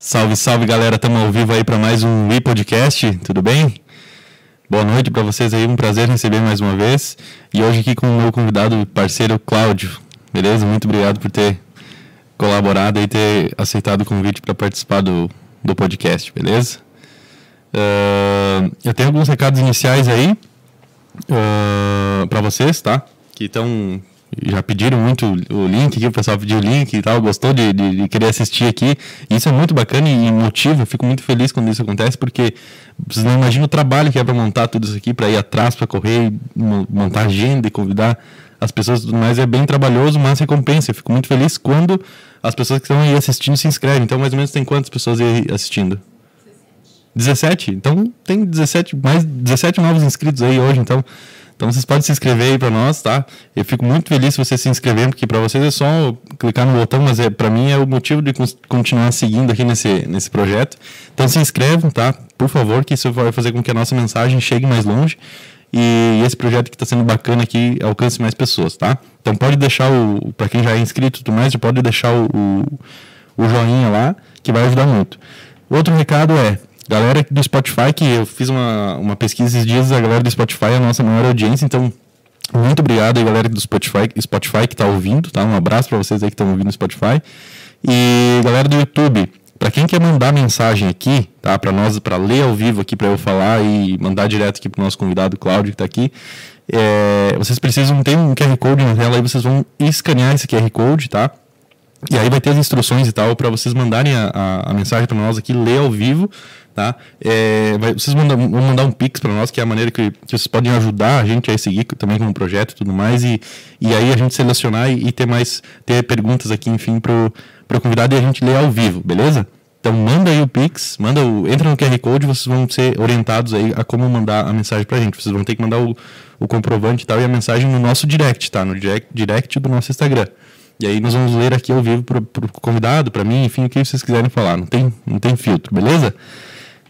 Salve, salve galera, estamos ao vivo aí para mais um We Podcast, tudo bem? Boa noite para vocês aí, um prazer receber mais uma vez. E hoje aqui com o meu convidado, parceiro Cláudio, beleza? Muito obrigado por ter colaborado e ter aceitado o convite para participar do, do podcast, beleza? Uh, eu tenho alguns recados iniciais aí uh, para vocês, tá? Que estão já pediram muito o link o pessoal pediu o link e tal, gostou de, de, de, querer assistir aqui. Isso é muito bacana e motiva, eu fico muito feliz quando isso acontece, porque vocês não imaginam o trabalho que é para montar tudo isso aqui, para ir atrás, para correr, montar agenda e convidar as pessoas tudo mais. É bem trabalhoso, mas recompensa. Eu fico muito feliz quando as pessoas que estão aí assistindo se inscrevem. Então, mais ou menos, tem quantas pessoas aí assistindo? 17. Então, tem 17, mais 17 novos inscritos aí hoje, então então vocês podem se inscrever aí para nós, tá? Eu fico muito feliz se vocês se inscreverem, porque para vocês é só clicar no botão, mas é para mim é o motivo de continuar seguindo aqui nesse, nesse projeto. Então se inscrevam, tá? Por favor, que isso vai fazer com que a nossa mensagem chegue mais longe e esse projeto que está sendo bacana aqui alcance mais pessoas, tá? Então pode deixar o, para quem já é inscrito e tudo mais, pode deixar o, o, o joinha lá, que vai ajudar muito. Outro recado é, Galera do Spotify, que eu fiz uma, uma pesquisa esses dias, a galera do Spotify é a nossa maior audiência, então muito obrigado aí, galera do Spotify, Spotify que está ouvindo, tá? Um abraço para vocês aí que estão ouvindo no Spotify. E galera do YouTube, para quem quer mandar mensagem aqui, tá? Para nós, para ler ao vivo aqui, para eu falar e mandar direto aqui para o nosso convidado Cláudio que está aqui, é, vocês precisam ter um QR Code na tela aí, vocês vão escanear esse QR Code, tá? E aí vai ter as instruções e tal para vocês mandarem a, a, a mensagem para nós aqui, ler ao vivo, tá? É, vai, vocês vão mandar um pix para nós, que é a maneira que, que, vocês podem ajudar a gente a seguir também com o projeto e tudo mais, e, e aí a gente selecionar e, e ter mais, ter perguntas aqui, enfim, pro, pro convidado e a gente ler ao vivo, beleza? Então manda aí o Pix, manda o, entra no QR Code, vocês vão ser orientados aí a como mandar a mensagem pra gente. Vocês vão ter que mandar o, o comprovante e tal e a mensagem no nosso direct, tá? No direct, direct do nosso Instagram. E aí nós vamos ler aqui ao vivo pro, pro convidado, para mim, enfim, o que vocês quiserem falar. Não tem, não tem filtro, beleza?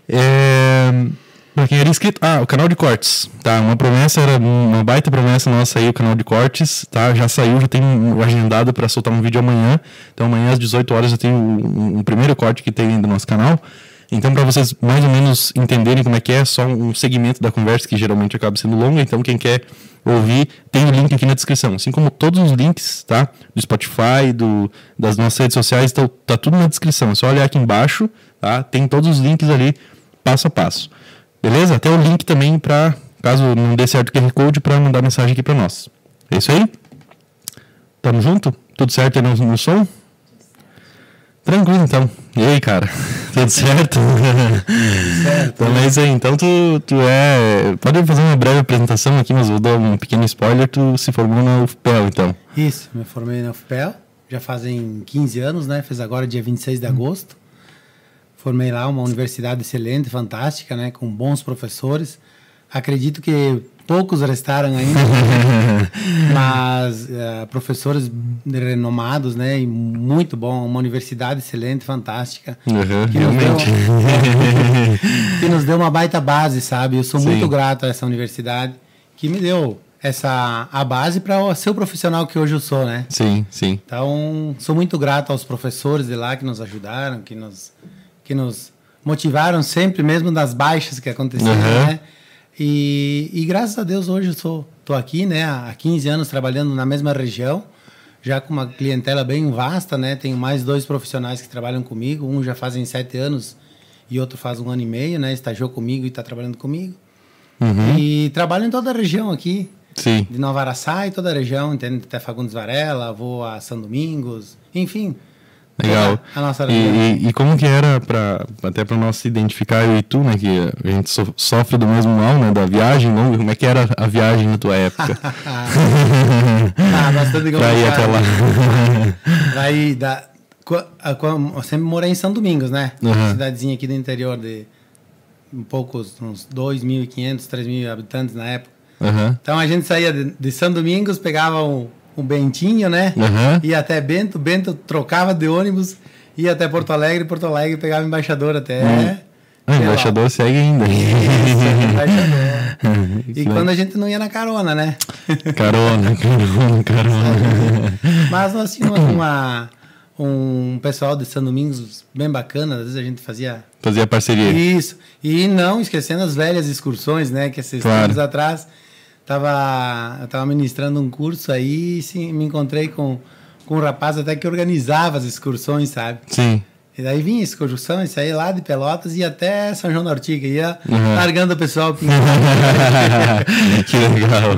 É... Pra quem era inscrito. Ah, o canal de cortes. Tá, uma promessa, era uma baita promessa nossa aí, o canal de cortes. Tá, já saiu, já tem um agendado para soltar um vídeo amanhã. Então amanhã às 18 horas eu tenho um, um primeiro corte que tem do nosso canal. Então, para vocês mais ou menos entenderem como é que é, só um segmento da conversa que geralmente acaba sendo longa. Então, quem quer ouvir, tem o link aqui na descrição. Assim como todos os links, tá? Do Spotify, do, das nossas redes sociais, tá, tá tudo na descrição. É só olhar aqui embaixo, tá? Tem todos os links ali passo a passo. Beleza? Até o link também para, caso não dê certo o QR Code, para mandar mensagem aqui para nós. É isso aí? Tamo junto? Tudo certo aí no, no som? Tranquilo, então. E aí, cara? Tudo certo? certo. Então é isso aí. Então tu, tu é. Pode fazer uma breve apresentação aqui, mas vou dar um pequeno spoiler. Tu se formou na UFPEL, então. Isso, me formei na UFPEL. Já fazem 15 anos, né? Fiz agora dia 26 de agosto. Formei lá uma universidade excelente, fantástica, né? Com bons professores. Acredito que poucos restaram ainda, mas uh, professores renomados, né? E muito bom, uma universidade excelente, fantástica. Uhum, que, nos deu, que nos deu uma baita base, sabe? Eu sou Sim. muito grato a essa universidade que me deu essa a base para ser o profissional que hoje eu sou, né? Sim, sim. Então, sou muito grato aos professores de lá que nos ajudaram, que nos que nos motivaram sempre, mesmo nas baixas que aconteceram, uhum. né? E, e, graças a Deus hoje eu sou, tô aqui, né? Há 15 anos trabalhando na mesma região, já com uma clientela bem vasta, né? Tenho mais dois profissionais que trabalham comigo, um já fazem sete anos e outro faz um ano e meio, né? Estagiou comigo e está trabalhando comigo. Uhum. E trabalho em toda a região aqui. Sim. De Nova Araçá e toda a região, entende? Até Fagundes Varela, vou a São Domingos, enfim. Legal. A nossa e, e, e, como que era para até para nós se identificar eu e tu, né, que a gente so, sofre do mesmo mal, né, da viagem longa. Como é que era a viagem na tua época? ah, bastante pra ir até lá. Aí da eu sempre morei em São Domingos, né? Uhum. Cidadezinha aqui do interior de um poucos, uns 2.500, 3.000 habitantes na época. Uhum. Então a gente saía de, de São Domingos, pegava um, um Bentinho, né? Uhum. Ia até Bento, Bento trocava de ônibus, ia até Porto Alegre, Porto Alegre pegava embaixador até. Uhum. Ah, embaixador lá. segue ainda. Isso, e quando a gente não ia na carona, né? Carona, carona, carona. Mas nós tínhamos uma, um pessoal de São Domingos bem bacana, às vezes a gente fazia fazia parceria. Isso. E não esquecendo as velhas excursões, né, que esses Claro. tempos atrás tava eu tava ministrando um curso aí, e sim, me encontrei com com um rapaz até que organizava as excursões, sabe? Sim. E daí vinha excursão, isso aí lá de Pelotas e até São João da Ortiga, ia Uhum. largando o pessoal que legal.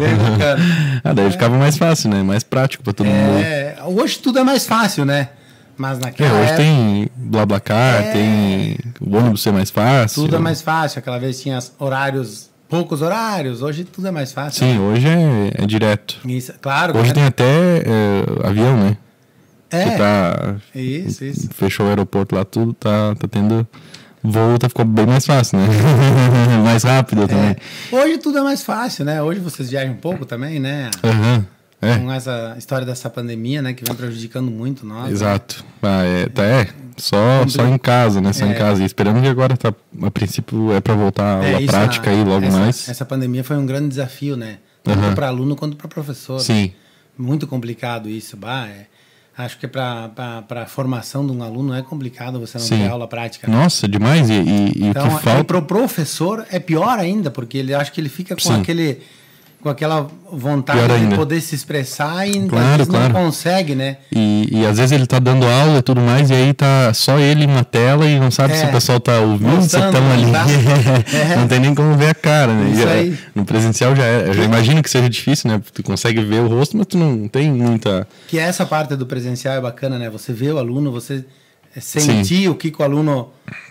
Ah, daí ficava mais fácil, né? Mais prático pra todo mundo. É, hoje tudo é mais fácil, né? Mas É, naquela hoje época, tem BlaBlaCar, É. tem o ônibus ser mais fácil. tudo é mais fácil. Aquela vez tinha horários, poucos horários, hoje tudo é mais fácil. Sim, hoje é, é direto. Isso, claro. Hoje né? tem até é, avião, né? É, tá, isso, isso. fechou o aeroporto lá, tudo tá, tá tendo voo, tá ficou bem mais fácil, né? mais rápido também. É. Hoje tudo é mais fácil, né? Hoje vocês viajam um pouco também, né? Aham, é, Com essa história dessa pandemia, né? Que vem prejudicando muito nós. né? exato. Ah, é, tá, é, só, só em casa, né? Só em É. casa. E esperando que agora, tá, a princípio, é pra voltar a É, prática a- aí logo essa, mais. Essa pandemia foi um grande desafio, né? Tanto para aluno quanto para professor. Sim, Muito complicado isso. Bah, é. Acho que para a formação de um aluno é complicado você não Sim. ter aula prática. né? nossa, demais. E, e, e Então, o que falta... para o professor é pior ainda, porque ele acho que ele fica com Sim. aquele com aquela vontade de poder se expressar e Claro, às vezes claro. não consegue, né? E, e às vezes ele tá dando aula e tudo mais, e aí tá só ele na tela e não sabe É. se o pessoal tá ouvindo, se Mostrando, estão ali. tá? É. Não tem nem como ver a cara, né? Isso E, é, aí. No presencial já é. Eu já imagino que seja difícil, né? Tu consegue ver o rosto, mas tu não tem muita. Que essa parte do presencial é bacana, né? Você vê o aluno, você sentir o que, que o aluno,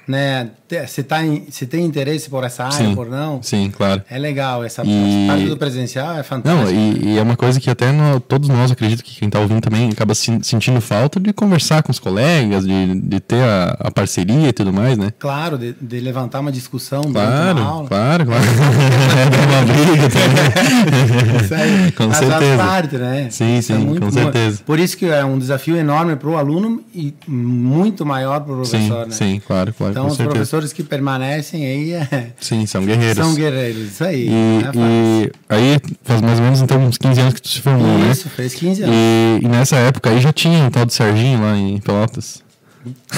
né? Se, tá em, se tem interesse por essa área, Sim. por não. Sim, claro. É legal. Essa E- parte do presencial é Não, fantástica. e, e é uma coisa que até no- todos nós, acredito que quem tá ouvindo também acaba se- sentindo falta de conversar com os colegas, de, de ter a, a parceria e tudo mais, né? Claro, de, de levantar uma discussão Claro, aula. claro, claro. Dar uma briga também. Isso aí, Com certeza. parte, né? Sim, Isso é sim, muito com certeza. Por isso que é um desafio enorme para o aluno e muito maior para o Sim, professor, né? sim, claro, claro, Então, com os certeza. professores que permanecem aí é- Sim, são guerreiros. são guerreiros. Isso aí. E, é e aí faz mais ou menos então uns 15 anos que tu se formou, né? Isso, fez 15 anos. E, e nessa época aí já tinha um tal de Serginho lá em Pelotas.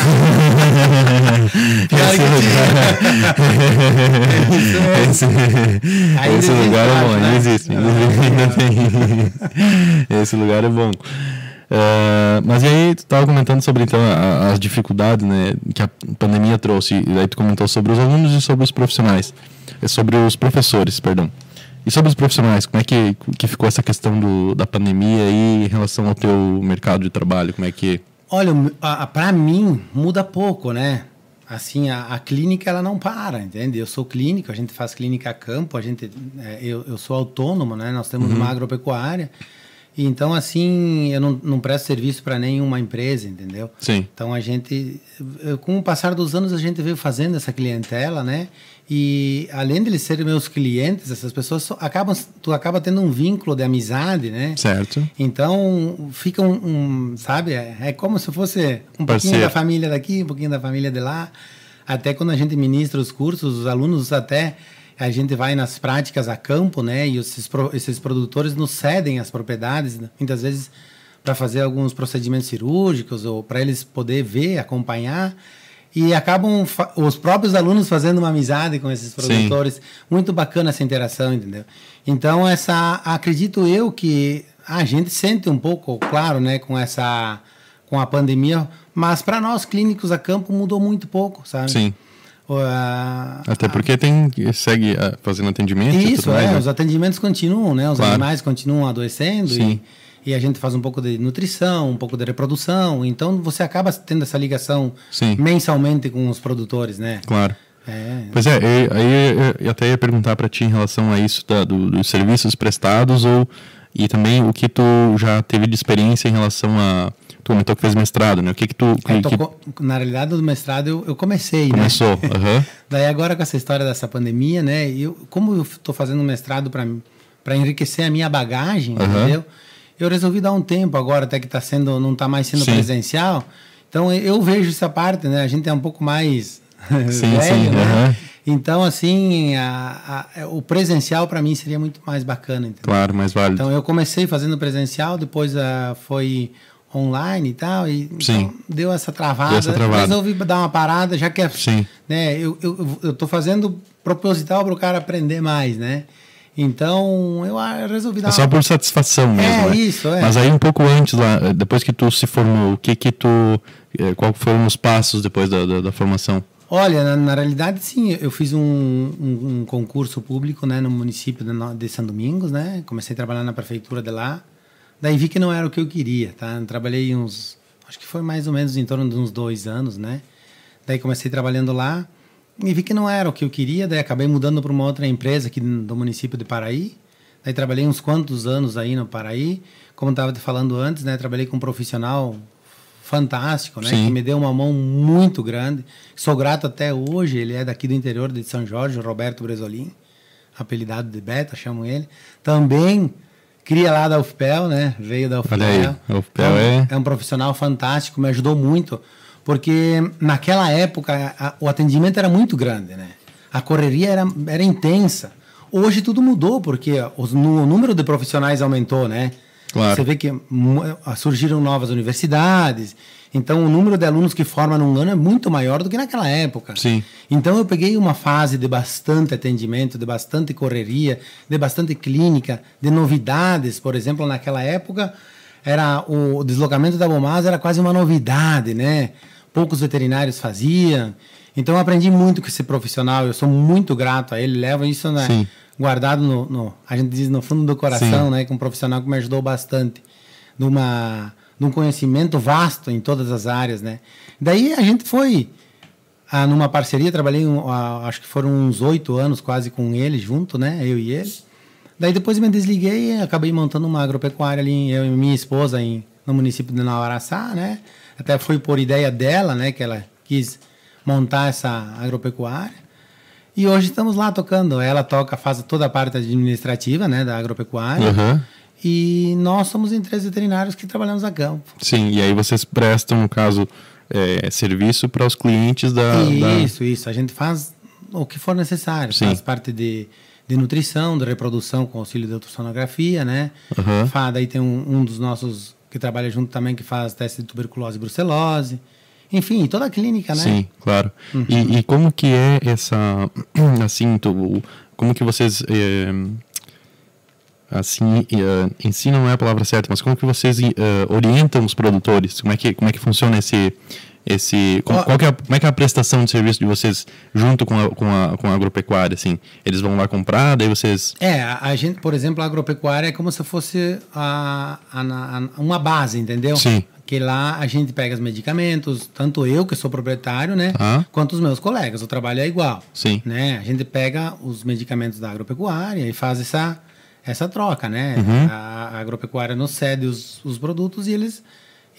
Esse, esse existe, lugar é bom, né? ainda existe. ainda tem. esse lugar é bom. Ah, mas e aí, tu estava comentando sobre então a- as dificuldades né, que a pandemia trouxe, e daí tu comentou sobre os alunos e sobre os profissionais, É sobre os professores, perdão. E sobre os profissionais, como é que, que ficou essa questão do, da pandemia aí em relação ao teu mercado de trabalho? Como é que. Olha, para mim muda pouco, né? Assim, a, a clínica ela não para, entende? Eu sou clínico, a gente faz clínica a campo, a gente, é, eu, eu sou autônomo, né? Nós temos uma agropecuária. Então, assim, eu não, não presto serviço para nenhuma empresa, entendeu? Sim. Então a gente, com o passar dos anos, a gente veio fazendo essa clientela, né? E além de eles serem meus clientes, essas pessoas só acabam, tu acaba tendo um vínculo de amizade, né? Certo. Então fica um, um, sabe? É, é como se fosse um pouquinho Parceiro. da família daqui, um pouquinho da família de lá. Até quando a gente ministra os cursos, os alunos até a gente vai nas práticas a campo, né? E esses, esses produtores nos cedem as propriedades, né? muitas vezes para fazer alguns procedimentos cirúrgicos ou para eles poder ver, acompanhar. E acabam os próprios alunos fazendo uma amizade com esses produtores. Muito bacana essa interação, entendeu? Então, essa acredito eu que a gente sente um pouco, claro, né, com essa com a pandemia, mas para nós clínicos a campo mudou muito pouco, sabe? Sim. A- Até porque tem segue fazendo atendimento e isso, tudo é, né? os atendimentos continuam, né? Os Claro. animais continuam adoecendo e, e a gente faz um pouco de nutrição, um pouco de reprodução. Então você acaba tendo essa ligação Sim. mensalmente com os produtores, né? Claro. É. Pois é, eu- aí eu- até ia perguntar para ti em relação a isso da- do- dos serviços prestados ou e também o que tu já teve de experiência em relação a comentou que fez mestrado, né? O que que tu que, que co- na realidade, do mestrado eu, eu comecei, né? começou? Aham. Daí agora com essa história dessa pandemia, né? Eu, como eu estou fazendo mestrado para enriquecer a minha bagagem, Aham. entendeu? Eu resolvi dar um tempo agora, até que tá sendo, não está mais sendo Sim. presencial. Então eu vejo essa parte, né? A gente é um pouco mais Sim, velho, sim, né? aham. Então assim, a- a- o presencial para mim seria muito mais bacana, entendeu? Claro, mais válido. Então eu comecei fazendo presencial, depois ah, foi online e tal, e então, deu essa travada. Deu essa travada. Resolvi dar uma parada, já que é, Sim. né, eu, eu, eu tô fazendo proposital para o cara aprender mais, né? Então, eu ah, resolvi dar É só uma por satisfação mesmo. É, né? isso, é. Mas aí um pouco antes, lá, depois que tu se formou, o que que tu. eh, Qual foram os passos depois da, da, da formação? Olha, na, na realidade, sim, eu fiz um, um, um concurso público né, no município de, de São Domingos, né? Comecei a trabalhar na prefeitura de lá. Daí vi que não era o que eu queria, tá? Trabalhei uns, acho que foi mais ou menos em torno de uns dois anos, né? Daí comecei trabalhando lá e vi que não era o que eu queria, daí acabei mudando para uma outra empresa aqui do município de Paraí. Daí trabalhei uns quantos anos aí no Paraí. Como estava te falando antes, né? Trabalhei com um profissional fantástico, né? Sim. Que me deu uma mão muito grande. Sou grato até hoje. Ele é daqui do interior de São Jorge, Roberto Bresolim, apelidado de Beta, chamo ele. Também cria lá da UFPEL, né? Veio da UFPEL. Olha aí, UFPEL Então, é- é um profissional fantástico, me ajudou muito, porque naquela época a- o atendimento era muito grande, né? A correria era, era intensa. Hoje tudo mudou, porque o número de profissionais aumentou, né? Claro. Você vê que mu- surgiram novas universidades, então o número de alunos que formam num ano é muito maior do que naquela época. Sim. Então eu peguei uma fase de bastante atendimento, de bastante correria, de bastante clínica, de novidades. Por exemplo, naquela época era o deslocamento da Bomasa era quase uma novidade, né? Poucos veterinários faziam. Então eu aprendi muito com esse profissional. Eu sou muito grato a ele. Levo isso né, Sim. guardado no, no- a gente diz no fundo do coração, Sim. né? Com um profissional que me ajudou bastante numa num conhecimento vasto em todas as áreas, né? Daí a gente foi ah, numa parceria, trabalhei, um, ah, acho que foram uns oito anos quase com ele junto, né? Eu e ele. Daí depois me desliguei e acabei montando uma agropecuária ali, eu e minha esposa, em, no município de Nauaraçá, né? Até foi por ideia dela, né? Que ela quis montar essa agropecuária. E hoje estamos lá tocando. Ela toca, faz toda a parte administrativa, né? Da agropecuária. Aham. E nós somos em três veterinários que trabalhamos a campo. Sim, e aí vocês prestam, no caso, eh, serviço para os clientes da. da- Isso, isso. A gente faz o que for necessário. Sim. Faz parte de, de nutrição, de reprodução com auxílio de ultrassonografia, né? Aham. Fa- Daí tem um, um dos nossos que trabalha junto também que faz teste de tuberculose e brucelose. Enfim, toda a clínica, né? Sim, claro. Uhum. E, e como que é essa, assim, tu- como que vocês, eh, assim, eh, ensinam não é a palavra certa, mas como que vocês eh, orientam os produtores? Como é que, como é que funciona esse, esse, qual, é como é que é a prestação de serviço de vocês junto com a, com a, com a agropecuária, assim? Eles vão lá comprar, daí vocês... É, a, a gente, por exemplo, a agropecuária é como se fosse a, a- a- uma base, entendeu? Sim. Que lá a gente pega os medicamentos, tanto eu, que sou proprietário, né? Tá. Quanto os meus colegas. O trabalho é igual. Sim. Né? A gente pega os medicamentos da agropecuária e faz essa, essa troca, né? Uhum. A, a agropecuária nos cede os, os produtos e eles.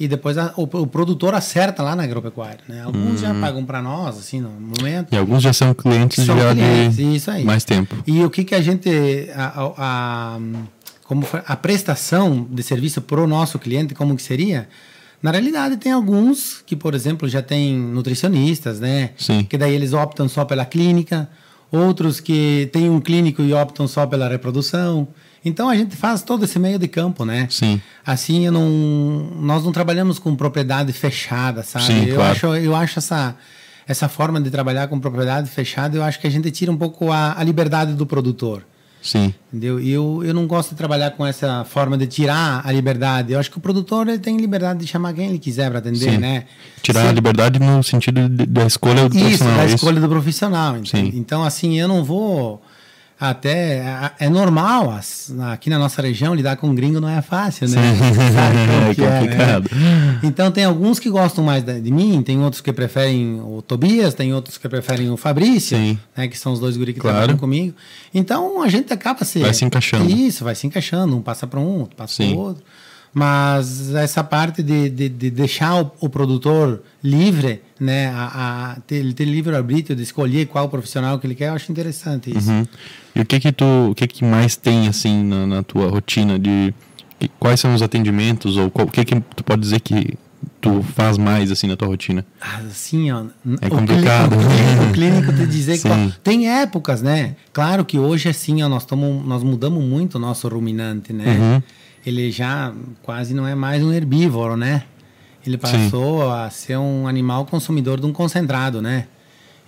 E depois a- o, o produtor acerta lá na agropecuária, né? Alguns já pagam para nós, assim, no momento. E alguns já são clientes São já clientes, de isso aí. mais tempo. E o que que a gente a, a- como a prestação de serviço para o nosso cliente como que seria? Na realidade tem alguns que, por exemplo, já tem nutricionistas, né? Sim. Que daí eles optam só pela clínica, outros que têm um clínico e optam só pela reprodução. Então a gente faz todo esse meio de campo, né? Sim. Assim, eu não, nós não trabalhamos com propriedade fechada, sabe? Sim, eu, claro. acho, eu acho essa, essa forma de trabalhar com propriedade fechada, eu acho que a gente tira um pouco a, a liberdade do produtor. Sim. Entendeu? E eu, eu não gosto de trabalhar com essa forma de tirar a liberdade. Eu acho que o produtor ele tem liberdade de chamar quem ele quiser para atender, Sim. né? Tirar Se- a liberdade no sentido de- da escolha do isso, profissional. da é isso? escolha do profissional. entende? Sim. Então, assim, eu não vou. Até. É normal, as- aqui na nossa região, lidar com gringo não é fácil, né? Sim. Sabe como É né? complicado. Então, tem alguns que gostam mais de mim, tem outros que preferem o Tobias, tem outros que preferem o Fabrício, né, que são os dois guri que Claro. trabalham comigo. Então, a gente acaba se. Vai se encaixando. Isso, vai se encaixando. Um passa para um, outro passa para outro. Mas essa parte de, de, de deixar o, o produtor livre, né, a, a ter, ele ter livre arbítrio de escolher qual profissional que ele quer, eu acho interessante isso. Uhum. E o que que tu, o que que mais tem assim na, na tua rotina de que- quais são os atendimentos ou qual- o que que tu pode dizer que tu faz mais assim na tua rotina? Assim, ó. É complicado. O clínico, o clínico te dizer qual, tem épocas, né? Claro que hoje assim, ó, nós, tamo, nós mudamos muito o nosso ruminante, né? Uhum. Ele já quase não é mais um herbívoro, né? Ele passou Sim. a ser um animal consumidor de um concentrado, né?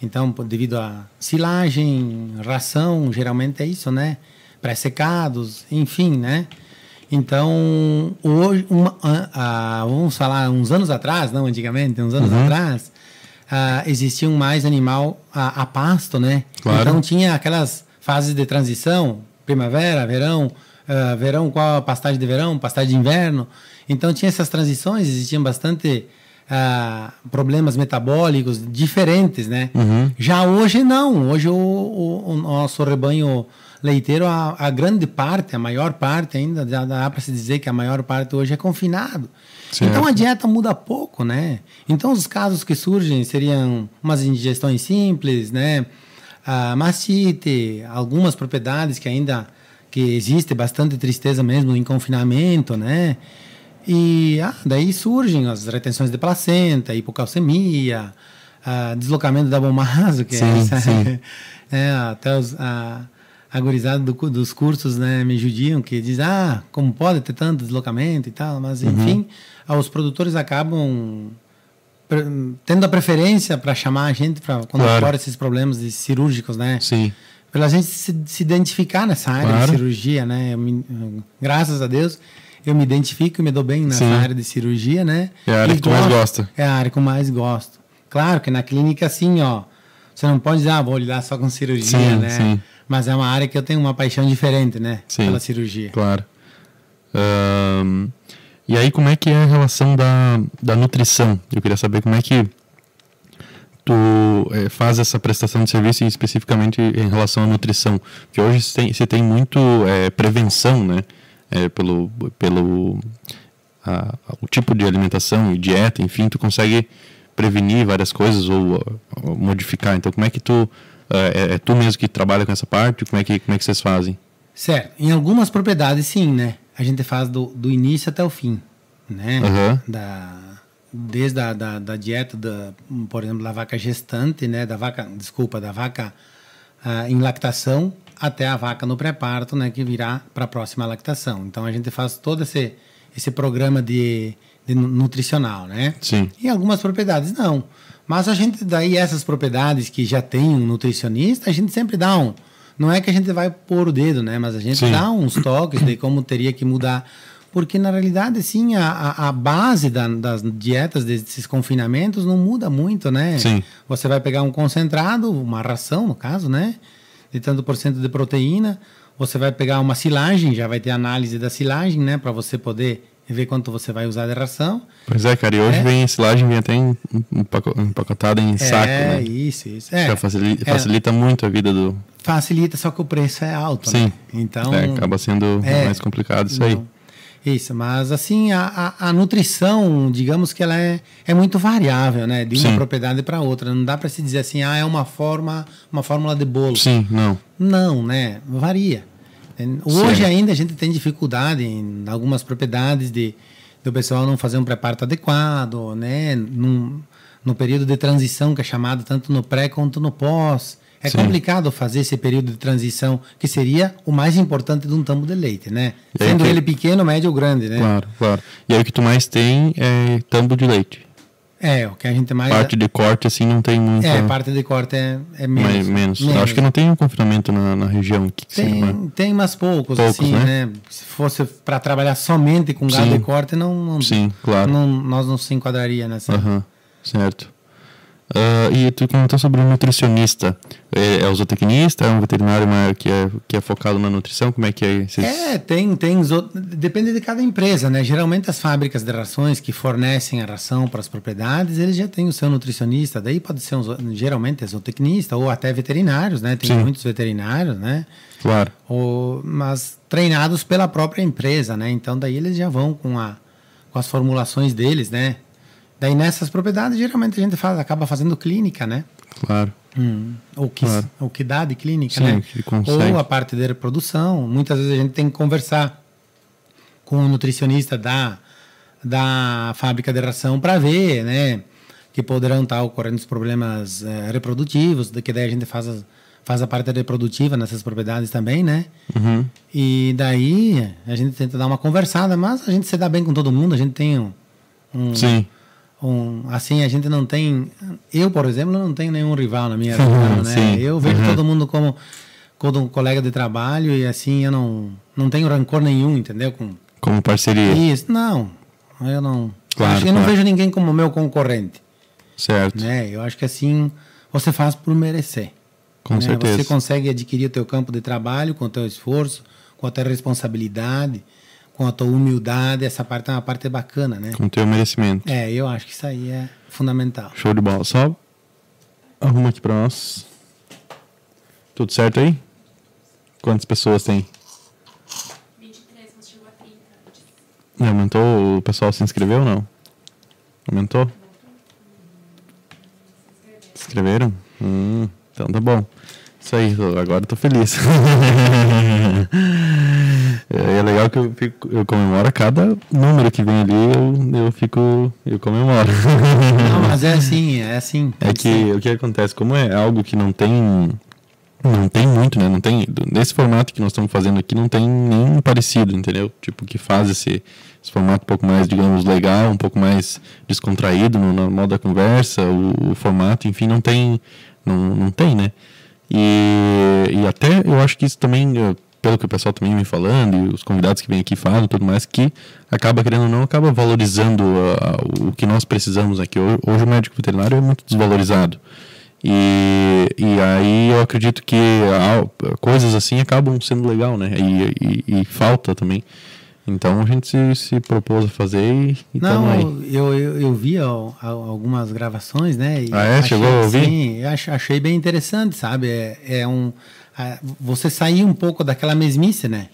Então, devido a silagem, ração, geralmente é isso, né? Pré-secados, enfim, né? Então, hoje, uma, vamos falar uns anos atrás, não antigamente, uns anos uhum. atrás, uh, existia um mais animal a, a pasto, né? Claro. Então tinha aquelas fases de transição, primavera, verão, uh, verão, qual a pastagem de verão, pastagem de inverno. Então tinha essas transições, existiam bastante uh, problemas metabólicos diferentes, né? Uhum. Já hoje não, hoje o, o, o nosso rebanho leiteiro, a, a, grande parte, a maior parte ainda, já dá para se dizer que a maior parte hoje é confinado. Certo. Então a dieta muda pouco, né? Então os casos que surgem seriam umas indigestões simples, né? A mastite, algumas propriedades que ainda que existe bastante tristeza mesmo em confinamento, né? E ah, daí surgem as retenções de placenta, hipocalcemia, deslocamento da bombazo, que é sim, é, essa, sim. é, até os, a, a gurizada do, dos cursos né, me judiam, que diz, ah, como pode ter tanto deslocamento e tal, mas uhum. enfim, uhum. os produtores acabam tendo a preferência para chamar a gente para quando claro. esses problemas cirúrgicos, né? Sim. Pela gente se, se identificar nessa área claro. de cirurgia, né? Me, graças a Deus, eu me identifico e me dou bem nessa Sim. área de cirurgia, né? É a área e que tu mais gosta. É a área que eu mais gosto. Claro que na clínica, assim, ó, você não pode dizer, ah, vou lidar só com cirurgia, sim, né? Sim. Mas é uma área que eu tenho uma paixão diferente, né? Sim, Pela cirurgia. Claro. Um, e aí, como é que é a relação da, da nutrição? Eu queria saber como é que tu é, faz essa prestação de serviço especificamente em relação à nutrição. Porque hoje você tem, você tem muito é, prevenção, né? É, pelo pelo a, o tipo de alimentação e dieta, enfim, tu consegue prevenir várias coisas ou, ou modificar. Então, como é que tu é, é, é, tu mesmo que trabalha com essa parte? Como é que, como é que vocês fazem? Certo. Em algumas propriedades, sim, né? A gente faz do, do início até o fim, né? Uhum. Da, desde a da, da dieta, da, por exemplo, da vaca gestante, né? Da vaca, desculpa, da vaca uh, em lactação até a vaca no pré-parto, né? Que virá para a próxima lactação. Então, a gente faz todo esse, esse programa de, de nutricional, né? Sim. Em algumas propriedades, não. Mas a gente, daí, essas propriedades que já tem um nutricionista, a gente sempre dá um. Não é que a gente vai pôr o dedo, né? Mas a gente Sim. dá uns toques de como teria que mudar. Porque, na realidade, sim, a, a base da, das dietas desses confinamentos não muda muito, né? Sim. Você vai pegar um concentrado, uma ração, no caso, né? De tanto por cento de proteína. Você vai pegar uma silagem, já vai ter análise da silagem, né? Para você poder ver quanto você vai usar de ração. Pois é, cara, e hoje é. vem silagem vem até empacotada em é, saco, né? É, isso, isso. É. Facilita, facilita, muito a vida do... Facilita, só que o preço é alto, Sim. Né? Então... É, acaba sendo é. mais complicado isso não. aí. Isso, mas assim, a, a, a, nutrição, digamos que ela é, é muito variável, né? De uma Sim. propriedade para outra. Não dá para se dizer assim, ah, é uma forma, uma fórmula de bolo. Sim, não. Não, né? Varia. Hoje Sim. ainda a gente tem dificuldade em algumas propriedades de do pessoal não fazer um preparo adequado, né? Num, no período de transição que é chamado tanto no pré quanto no pós. É Sim. complicado fazer esse período de transição, que seria o mais importante de um tambo de leite, né? Sendo que... ele pequeno, médio ou grande, né? Claro, claro. E aí o que tu mais tem é tambo de leite. É, o que a gente mais. Parte de corte, assim, não tem muito. É, parte de corte é, é menos, Mais, menos. menos. Acho que não tem um confinamento na, na região aqui. Tem, sim, tem mas poucos, poucos assim, né? né? Se fosse para trabalhar somente com gado sim. de corte, não, não. Sim, claro. Não, nós não se enquadraria nessa. Aham, certo. Uh, e tu comentou sobre o nutricionista. É, é o zootecnista? É um veterinário que é, que é focado na nutrição? Como é que é? Vocês... É, tem, tem. Depende de cada empresa, né? Geralmente as fábricas de rações que fornecem a ração para as propriedades, eles já têm o seu nutricionista. Daí pode ser, um, geralmente, é zootecnista ou até veterinários, né? Tem Sim. muitos veterinários, né? Claro. Ou, mas treinados pela própria empresa, né? Então daí eles já vão com, a, com as formulações deles, né? Daí nessas propriedades, geralmente a gente faz, acaba fazendo clínica, né? Claro. Hum, ou, que, claro. ou que dá de clínica, Sim, né? Ou a parte de reprodução. Muitas vezes a gente tem que conversar com o nutricionista da, da fábrica de ração para ver, né? Que poderão estar ocorrendo os problemas é, reprodutivos, que daí a gente faz as, faz a parte reprodutiva nessas propriedades também, né? Uhum. E daí a gente tenta dar uma conversada, mas a gente se dá bem com todo mundo, a gente tem um, um Sim. Um, assim, a gente não tem. Eu, por exemplo, não tenho nenhum rival na minha região, né? Sim. Eu vejo Uhum. todo mundo como, como um colega de trabalho e assim, eu não, não tenho rancor nenhum, entendeu? Com Como parceria. isso. Não, eu não. Claro, eu não claro. vejo ninguém como meu concorrente, Certo. né? Eu acho que assim, você faz por merecer. Com né? certeza. Você consegue adquirir o teu campo de trabalho com o teu esforço, com a tua responsabilidade, com a tua humildade. Essa parte é uma parte bacana, né? Com teu merecimento. É, eu acho que isso aí é fundamental. Show de bola. Só arruma aqui pra nós. Tudo certo aí? Quantas pessoas tem? 23, mas chegou a 30 antes. Já Aumentou? O pessoal se inscreveu ou não? Aumentou? Se inscreveram? Hum, então tá bom. Isso aí, agora eu tô feliz. é, é legal que eu, fico, eu comemoro a cada número que vem ali, eu, eu fico. Eu comemoro. Não, mas é assim, é assim. É que o que acontece, como é algo que não tem não tem muito, né? Não tem nesse formato que nós estamos fazendo aqui não tem nenhum parecido, entendeu? Tipo que faz esse, esse formato um pouco mais, digamos, legal, um pouco mais descontraído no, no modo da conversa, o, o formato, enfim, não tem não, não tem, né? E, e até eu acho que isso também pelo que o pessoal também vem falando e os convidados que vêm aqui falam tudo mais, que acaba, querendo ou não, acaba valorizando ah, o que nós precisamos aqui. Hoje, o médico veterinário é muito desvalorizado. E, e aí eu acredito que ah, coisas assim acabam sendo legal, né? E, e, e falta também. Então a gente se, se propôs a fazer e, e. Não, eu, eu, eu vi al- al- algumas gravações, né? Ah, é? achei, Chegou a ouvir? Sim, achei bem interessante, sabe? É, é um. Você sair um pouco daquela mesmice, né?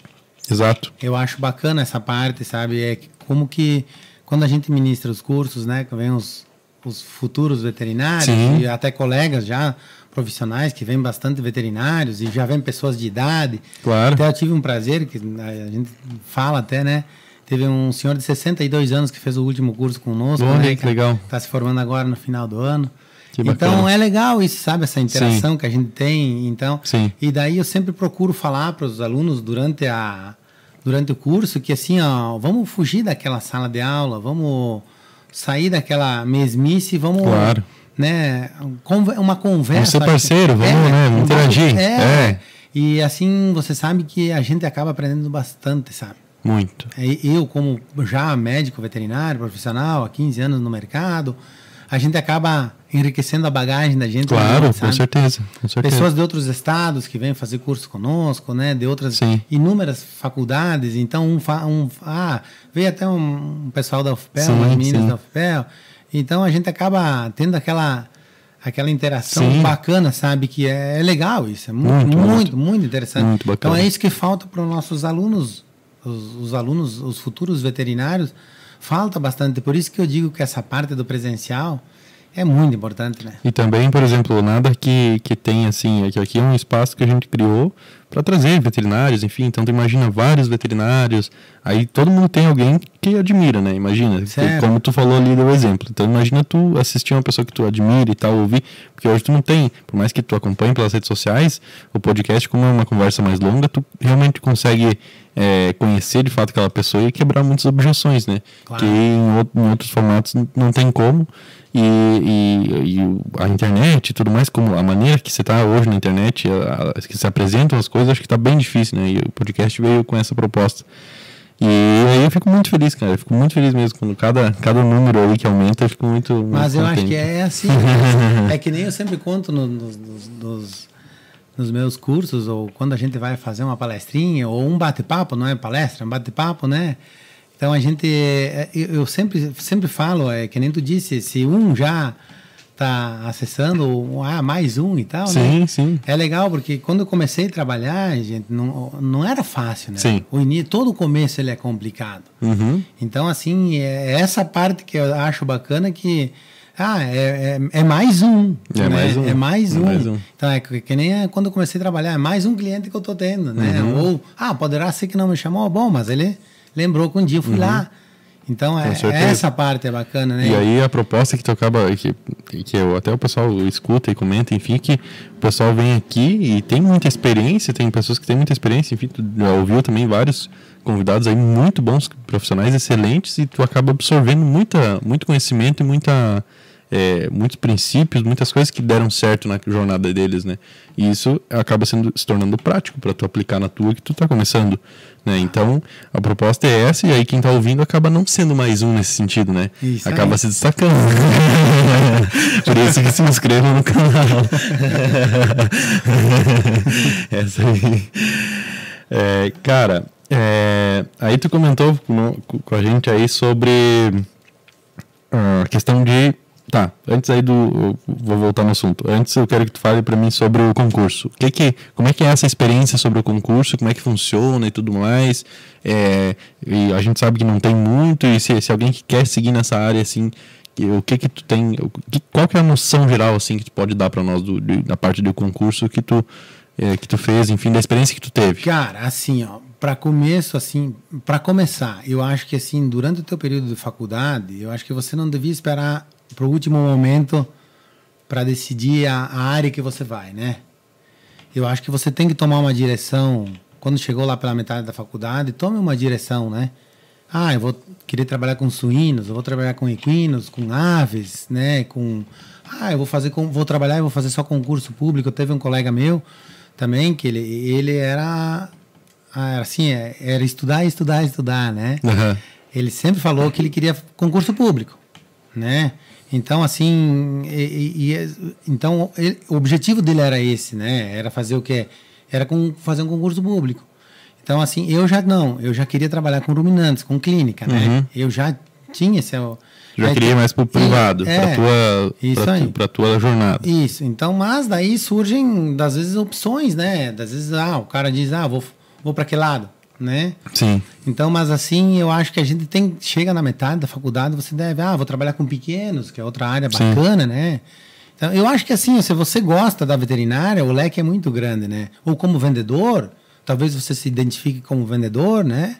Exato. Eu acho bacana essa parte, sabe? É como que quando a gente ministra os cursos, né? Que vem os, os futuros veterinários Sim. e até colegas já profissionais que vêm bastante veterinários e já vêm pessoas de idade. Claro. Até eu tive um prazer, que a gente fala até, né? Teve um senhor de 62 anos que fez o último curso conosco. Olha, né, que legal. Está se formando agora no final do ano. Então é legal isso, sabe? Essa interação que a gente tem. Então, Sim. e daí eu sempre procuro falar para os alunos durante a durante o curso que assim, ó, vamos fugir daquela sala de aula, vamos sair daquela mesmice, vamos, Claro. né, uma conversa. Vamos ser parceiro, que- vamos, né, vamos- interagir. É. É. E assim, você sabe que a gente acaba aprendendo bastante, sabe? Muito. É, Eu, como já médico veterinário, profissional, há 15 anos no mercado, a gente acaba enriquecendo a bagagem da gente. Claro, muito, com certeza. Com certeza. Pessoas de outros estados que vêm fazer curso conosco, né? De outras Sim. inúmeras faculdades. Então, um, fa- um ah, veio até um, pessoal da UFPEL, Sim, umas meninas sim. da UFPEL. Então, a gente acaba tendo aquela aquela interação Sim. bacana, sabe? Que é, é legal isso. É muito, Muito, muito, muito. interessante. Muito. Então, é isso que falta para os nossos alunos, os, os alunos, os futuros veterinários. Falta bastante. Por isso que eu digo que essa parte do presencial é muito importante, né? E também, por exemplo, nada que, que tem assim, é que aqui é um espaço que a gente criou para trazer veterinários, enfim, então tu imagina vários veterinários, aí todo mundo tem alguém que admira, né? Imagina, como tu falou ali do exemplo. Então imagina tu assistir uma pessoa que tu admira e tal, ouvir, porque hoje tu não tem, por mais que tu acompanhe pelas redes sociais, o podcast como é uma conversa mais longa, tu realmente consegue é, conhecer de fato aquela pessoa e quebrar muitas objeções, né? Claro. Que em, out- em outros formatos não tem como. E, e- e a internet e tudo mais, como a maneira que você está hoje na internet, a- a- que se apresentam as coisas, acho que está bem difícil, né? E o podcast veio com essa proposta. E aí eu fico muito feliz, cara. Eu fico muito feliz mesmo. Quando cada, cada número aí que aumenta, eu fico muito. muito Mas eu acho que é assim. é que nem eu sempre conto no- nos, nos- nos- nos meus cursos, ou quando a gente vai fazer uma palestrinha, ou um bate-papo, não é palestra, é um bate-papo, né? Então a gente. é, Eu eu sempre, sempre falo, é que nem tu disse, se um já está acessando, um, ah, mais um e tal, né? Sim, sim. É legal, porque quando eu comecei a trabalhar, gente, não, não era fácil, né? Sim. O ini- todo o começo ele é complicado. Uhum. Então, assim, é essa parte que eu acho bacana que. Ah, é, é, é mais um. É mais um. É mais É um. mais um. Então, é que, que nem quando eu comecei a trabalhar, é mais um cliente que eu estou tendo, né? Uhum. Ou, ah, poderá ser que não me chamou, bom, mas ele lembrou que um dia eu fui lá. Então, é, certeza. essa parte é bacana, né? E aí a proposta que tu acaba, que, que eu, até o pessoal escuta e comenta, enfim, que o pessoal vem aqui e tem muita experiência, tem pessoas que têm muita experiência, enfim, tu já ouviu também vários convidados aí muito bons, profissionais excelentes, e tu acaba absorvendo muita, muito conhecimento e muita, é, muitos princípios, muitas coisas que deram certo na jornada deles, né? E isso acaba sendo, se tornando prático para tu aplicar na tua que tu tá começando, né? Então, a proposta é essa, e aí quem tá ouvindo acaba não sendo mais um nesse sentido, né? Isso acaba aí. se destacando. Por isso que se inscrevam no canal. essa aí. É, cara, é, aí tu comentou com, com a gente aí sobre ah, a questão de. Tá, antes aí do. Vou voltar no assunto. Antes eu quero que tu fale pra mim sobre o concurso. Que que, como é que é essa experiência sobre o concurso? Como é que funciona e tudo mais? É, e a gente sabe que não tem muito, e se, se alguém que quer seguir nessa área, assim, o que que tu tem. que- qual que é a noção geral, assim, que tu pode dar pra nós do, da parte do concurso que tu, é, que tu fez, enfim, da experiência que tu teve? Cara, assim, ó, para começo, assim, para começar, eu acho que assim, durante o teu período de faculdade, eu acho que você não devia esperar para o último momento para decidir a, a área que você vai, né? Eu acho que você tem que tomar uma direção quando chegou lá pela metade da faculdade, tome uma direção, né? Ah, eu vou querer trabalhar com suínos, eu vou trabalhar com equinos, com aves, né? Com ah, eu vou fazer com, vou trabalhar e vou fazer só concurso público. Teve um colega meu também que ele ele era ah, assim, é, era estudar, estudar, estudar, né? Aham. Ele sempre falou que ele queria concurso público, né? Então, assim, e, e- então ele- o objetivo dele era esse, né? Era fazer o quê? Era com, fazer um concurso público. Então, assim, eu já não, eu já queria trabalhar com ruminantes, com clínica, né? Uhum. Eu já tinha esse... Já aí queria mais pro privado, É, pra, tua, isso pra, aí. tu- pra tua jornada. Isso, então, mas daí surgem, das vezes, opções, né? Das vezes, ah, o cara diz, ah, vou, vou para aquele lado, né? Sim. Então, mas assim, eu acho que a gente tem chega na metade da faculdade, você deve, ah, vou trabalhar com pequenos, que é outra área Sim. bacana, né? Então, eu acho que assim, se você gosta da veterinária, o leque é muito grande, né? Ou como vendedor, talvez você se identifique como vendedor, né?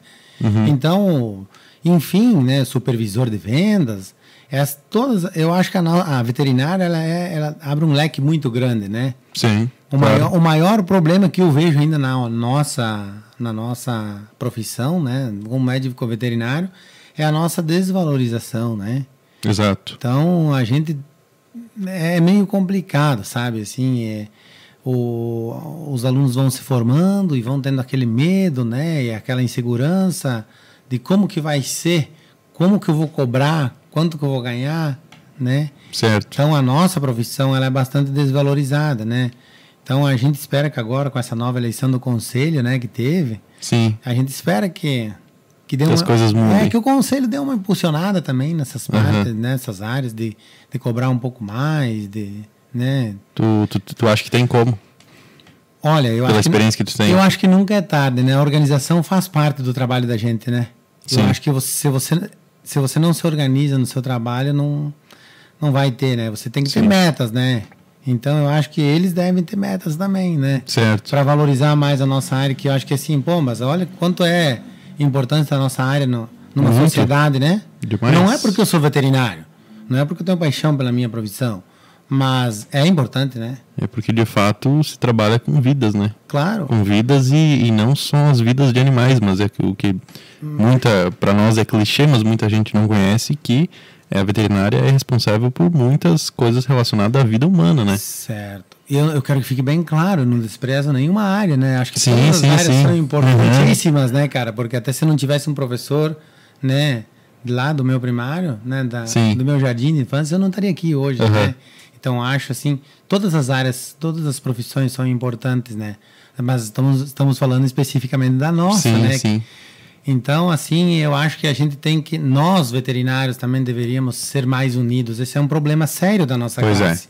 Então, enfim, né, supervisor de vendas, essas, todas, eu acho que a, a veterinária ela, é, ela abre um leque muito grande, né? Sim. O, claro. maior, o maior problema que eu vejo ainda na nossa, na nossa profissão, né, como médico veterinário, é a nossa desvalorização, né? Exato. Então a gente é meio complicado, sabe? Assim, é, o, os alunos vão se formando e vão tendo aquele medo, né? E aquela insegurança de como que vai ser, como que eu vou cobrar, quanto que eu vou ganhar, né? Certo. Então a nossa profissão ela é bastante desvalorizada, né? Então a gente espera que agora com essa nova eleição do conselho, né, que teve, Sim. a gente espera que que dê Que as uma, coisas mudem. É que o conselho dê uma impulsionada também nessas partes, nessas áreas de, de cobrar um pouco mais, de, né? Tu, tu, tu acha que tem como? Olha, eu Pela acho experiência que, que tu tem. eu acho que nunca é tarde, né? A organização faz parte do trabalho da gente, né? Sim. Eu acho que você, se você se você não se organiza no seu trabalho, não não vai ter, né? Você tem que ter Sim. metas, né? Então eu acho que eles devem ter metas também, né? Certo. Para valorizar mais a nossa área, que eu acho que assim, pô, mas olha quanto é importante a nossa área no, numa Muito. sociedade, né? Demais. Não é porque eu sou veterinário, não é porque eu tenho paixão pela minha profissão, mas é importante, né? É porque de fato se trabalha com vidas, né? Claro. Com vidas e, e não só as vidas de animais, mas é o que muita para nós é clichê, mas muita gente não conhece que a veterinária é responsável por muitas coisas relacionadas à vida humana, né? Certo. E eu, eu quero que fique bem claro, não desprezo nenhuma área, né? Acho que Sim, todas sim, as áreas sim. são importantíssimas, né, cara? Porque até se não tivesse um professor, né, lá do meu primário, né, da, Sim. do meu jardim de infância, eu não estaria aqui hoje, Aham. né? Então acho assim, todas as áreas, todas as profissões são importantes, né? Mas estamos, estamos falando especificamente da nossa, sim, né? sim. Então, assim, eu acho que a gente tem que, nós veterinários também deveríamos ser mais unidos. Esse é um problema sério da nossa Pois é. classe.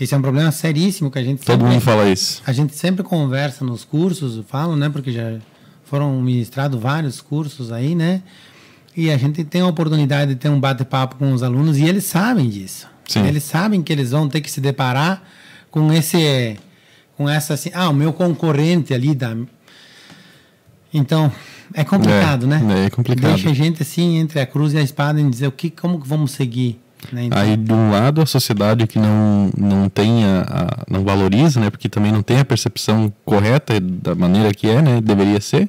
Esse é um problema seríssimo que a gente Todo sempre, mundo fala isso. a gente sempre conversa nos cursos, falo, né? Porque já foram ministrados vários cursos aí, né? E a gente tem a oportunidade de ter um bate-papo com os alunos e eles sabem disso. Sim. Eles sabem que eles vão ter que se deparar com esse, com essa assim, ah, o meu concorrente ali da. Então, é complicado, É, né? é complicado. Deixa a gente assim entre a cruz e a espada em dizer o que, como vamos seguir. Né? Então, Aí, de um lado, a sociedade que não, não tem a, a- não valoriza, né? Porque também não tem a percepção correta da maneira que é, né? Deveria ser.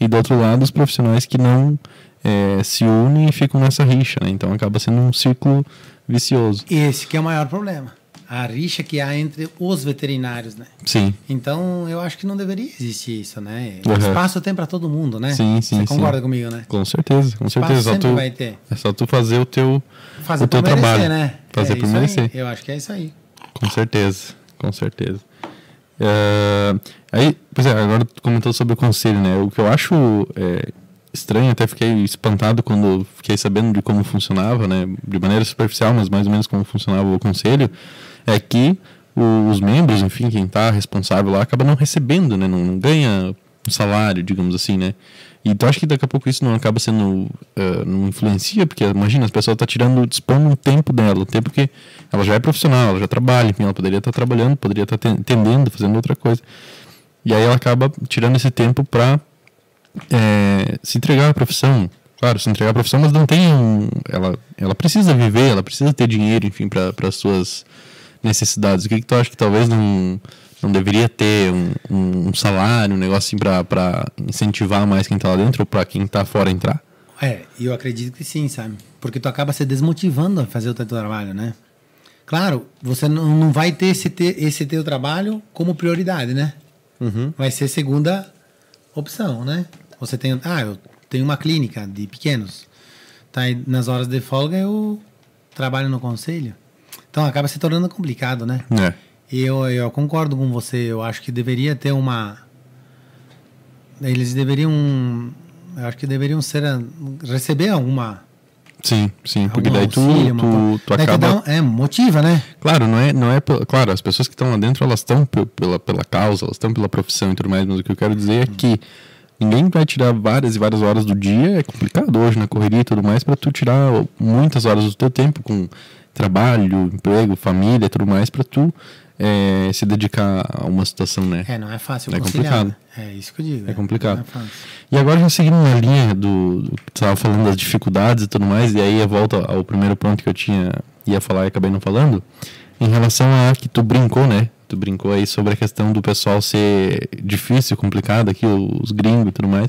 E do outro lado, os profissionais que não eh, se unem e ficam nessa rixa, né? Então acaba sendo um círculo vicioso. Esse que é o maior problema. A rixa que há entre os veterinários, né? Sim, Então, eu acho que não deveria existir isso, né? Uhum. Espaço tem para todo mundo, né? Sim, sim, Você concorda sim. comigo, né? com certeza, com certeza. Sempre tu, vai ter. é só tu fazer o teu, Fazer o teu merecer, trabalho. né? Fazer é por merecer. Aí. Eu acho que é isso aí. Com certeza, com certeza. É, aí, pois é, agora tu comentou sobre o conselho, né? O que eu acho é, estranho, até fiquei espantado quando fiquei sabendo de como funcionava, né? De maneira superficial, mas mais ou menos como funcionava o conselho, é que os membros, enfim, quem está responsável lá, acaba não recebendo, né? Não, não ganha um salário, digamos assim, né? E tu acha que daqui a pouco isso não acaba sendo. eh, não influencia? Porque imagina, as pessoas estão tirando, dispondo um tempo dela, um tempo que ela já é profissional, ela já trabalha, enfim, ela poderia estar trabalhando, poderia estar ten- atendendo, fazendo outra coisa. E aí ela acaba tirando esse tempo para se entregar à profissão. Claro, se entregar à profissão, mas não tem um. Ela, ela precisa viver, ela precisa ter dinheiro, enfim, para as suas necessidades. O que, que tu acha que talvez não, não deveria ter um, um, um salário, um negócio assim para incentivar mais quem está lá dentro ou para quem está fora entrar? É, e eu acredito que sim, sabe? Porque tu acaba se desmotivando a fazer o teu trabalho, né? Claro, você não, não vai ter esse, te- esse teu trabalho como prioridade, né? Vai ser segunda opção, né? Você tem, ah, eu tenho uma clínica de pequenos. Tá aí nas horas de folga eu trabalho no conselho. Então acaba se tornando complicado, né? É. E eu, eu concordo com você. Eu acho que deveria ter uma. Eles deveriam. Eu acho que deveriam ser. receber alguma. Sim, sim, porque daí tu, auxílio, uma tu, co- tu daí acaba. um- é, motiva, né? Claro, não é, não é claro, as pessoas que estão lá dentro, elas estão pe- pela, pela causa, elas estão pela profissão e tudo mais, mas o que eu quero dizer é que ninguém vai tirar várias e várias horas do dia, é complicado hoje na correria e tudo mais, para tu tirar muitas horas do teu tempo com trabalho, emprego, família e tudo mais, para tu eh, se dedicar a uma situação, né? É, não é fácil É complicado. né? É isso que eu digo. É complicado. Não é. E agora já seguindo na linha do, do que tu estava falando das dificuldades e tudo mais, e aí eu volto ao primeiro ponto que eu tinha ia falar e acabei não falando, em relação a que tu brincou, né? Tu brincou aí sobre a questão do pessoal ser difícil, complicado aqui, os gringos e tudo mais.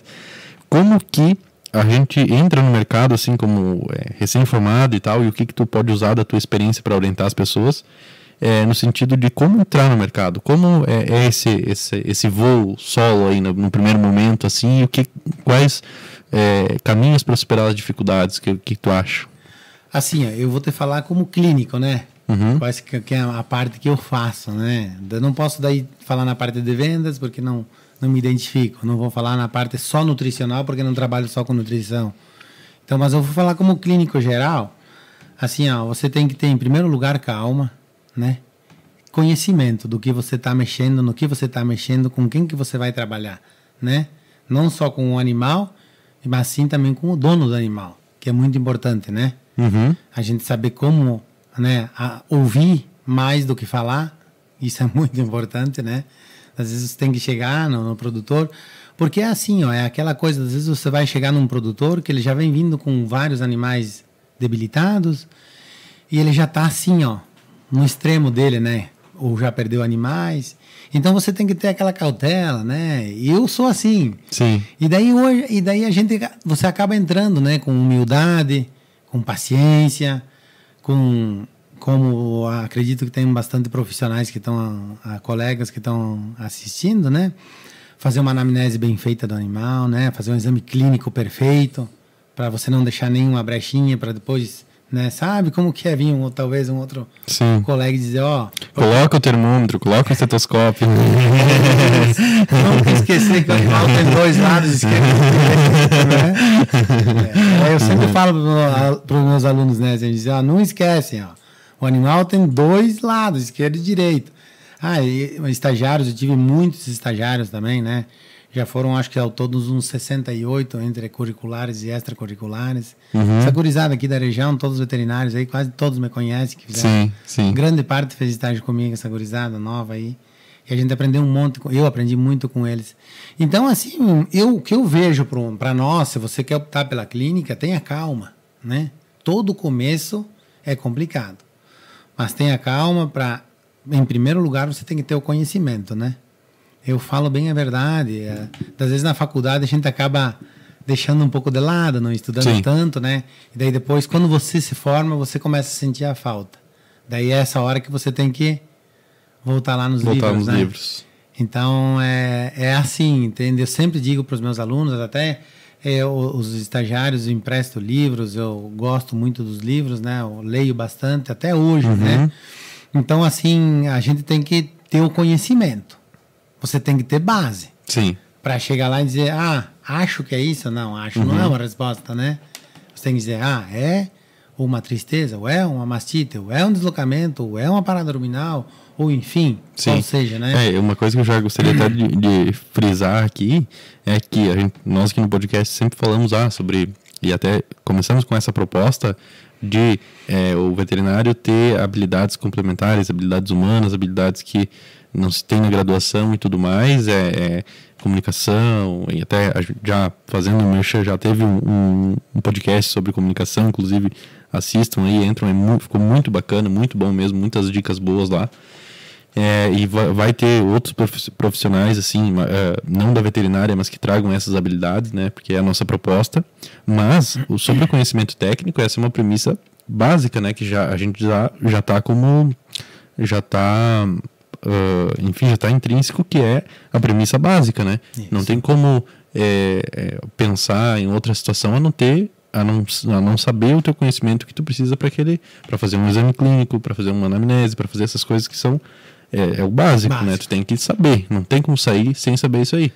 Como que a gente entra no mercado assim como é, recém-formado e tal, e o que que tu pode usar da tua experiência para orientar as pessoas? é, no sentido de como entrar no mercado, como é, é esse, esse, esse voo solo aí no, no primeiro momento, assim, e o que, quais é, caminhos para superar as dificuldades, que, que tu acha? Assim, eu vou te falar como clínico, né? Uhum. Quais que, que é a parte que eu faço, né? Eu não posso daí falar na parte de vendas porque não não me identifico. Não vou falar na parte só nutricional porque não trabalho só com nutrição. Então, mas eu vou falar como clínico geral. Assim, ó, você tem que ter em primeiro lugar calma, né? Conhecimento do que você está mexendo, no que você está mexendo, com quem que você vai trabalhar, né? Não só com o animal, mas sim também com o dono do animal, que é muito importante, né? Uhum. a gente saber como né, ouvir mais do que falar, isso é muito importante, né? Às vezes você tem que chegar no, no produtor, porque é assim, ó, é aquela coisa, às vezes você vai chegar num produtor que ele já vem vindo com vários animais debilitados e ele já está assim, ó, no extremo dele, né? Ou já perdeu animais. Então você tem que ter aquela cautela, né? E eu sou assim. Sim. E daí hoje, e daí a gente você acaba entrando, né, com humildade, com paciência, com como acredito que tem bastante profissionais que estão a, colegas que estão assistindo, né? Fazer uma anamnese bem feita do animal, né? Fazer um exame clínico perfeito para você não deixar nenhuma brechinha para depois, né? Sabe como que é vir um, talvez um outro Sim. colega e dizer, ó, Coloca o termômetro, coloca o estetoscópio. Nunca esquecer que o animal tem dois lados, esquerdo e né? É, eu sempre falo para os meus alunos, né? Assim, dizer, ó, não esquecem, ó. O animal tem dois lados, esquerdo e direito. Ah, e estagiários, eu tive muitos estagiários também, né? Já foram, acho que ao todos uns 68 entre curriculares e extracurriculares. Essa gurizada aqui da região, todos os veterinários aí, quase todos me conhecem. Que fizeram Sim, sim. Grande parte fez estágio comigo, essa gurizada nova aí. E a gente aprendeu um monte, eu aprendi muito com eles. Então, assim, eu, o que eu vejo para nós, se você quer optar pela clínica, tenha calma, né? Todo começo é complicado. Mas tenha calma para, em primeiro lugar, você tem que ter o conhecimento, né? Eu falo bem a verdade. é, às vezes na faculdade a gente acaba deixando um pouco de lado, não estudando Sim. tanto, né? E daí depois, quando você se forma, você começa a sentir a falta. Daí é essa hora que você tem que voltar lá nos Voltar livros, nos né? livros. Então é, é assim, entende? Eu sempre digo para os meus alunos, até é, os estagiários, eu empresto livros, eu gosto muito dos livros, né? Eu leio bastante até hoje, né? Então assim, a gente tem que ter o conhecimento. Você tem que ter base Sim. para chegar lá e dizer, ah, acho que é isso. Não, acho não é uma resposta, né? Você tem que dizer, ah, é uma tristeza, ou é uma mastite, ou é um deslocamento, ou é uma parada abdominal, ou enfim, Sim. qual seja, né? É, uma coisa que eu já gostaria até de, de frisar aqui é que gente- nós aqui no podcast sempre falamos ah, sobre, e até começamos com essa proposta de é, o veterinário ter habilidades complementares, habilidades humanas, habilidades que não se tem na graduação e tudo mais, é, é comunicação, e até já fazendo merchan, já teve um, um- um podcast sobre comunicação, inclusive assistam aí, entram, é mu- ficou muito bacana, muito bom mesmo, muitas dicas boas lá. É, e vai, vai ter outros profi- profissionais, assim, é, não da veterinária, mas que tragam essas habilidades, né? Porque é a nossa proposta. Mas o sobre o conhecimento técnico, essa é uma premissa básica, né? Que já, a gente já, já tá como. Já tá. ah, enfim, já está intrínseco que é a premissa básica, né? Não tem como é, é, pensar em outra situação a não ter a não, a não saber o teu conhecimento que tu precisa para aquele para fazer um exame clínico, para fazer uma anamnese, para fazer essas coisas que são é, é o básico, né? Básico. Tu tem que saber, não tem como sair sem saber isso aí.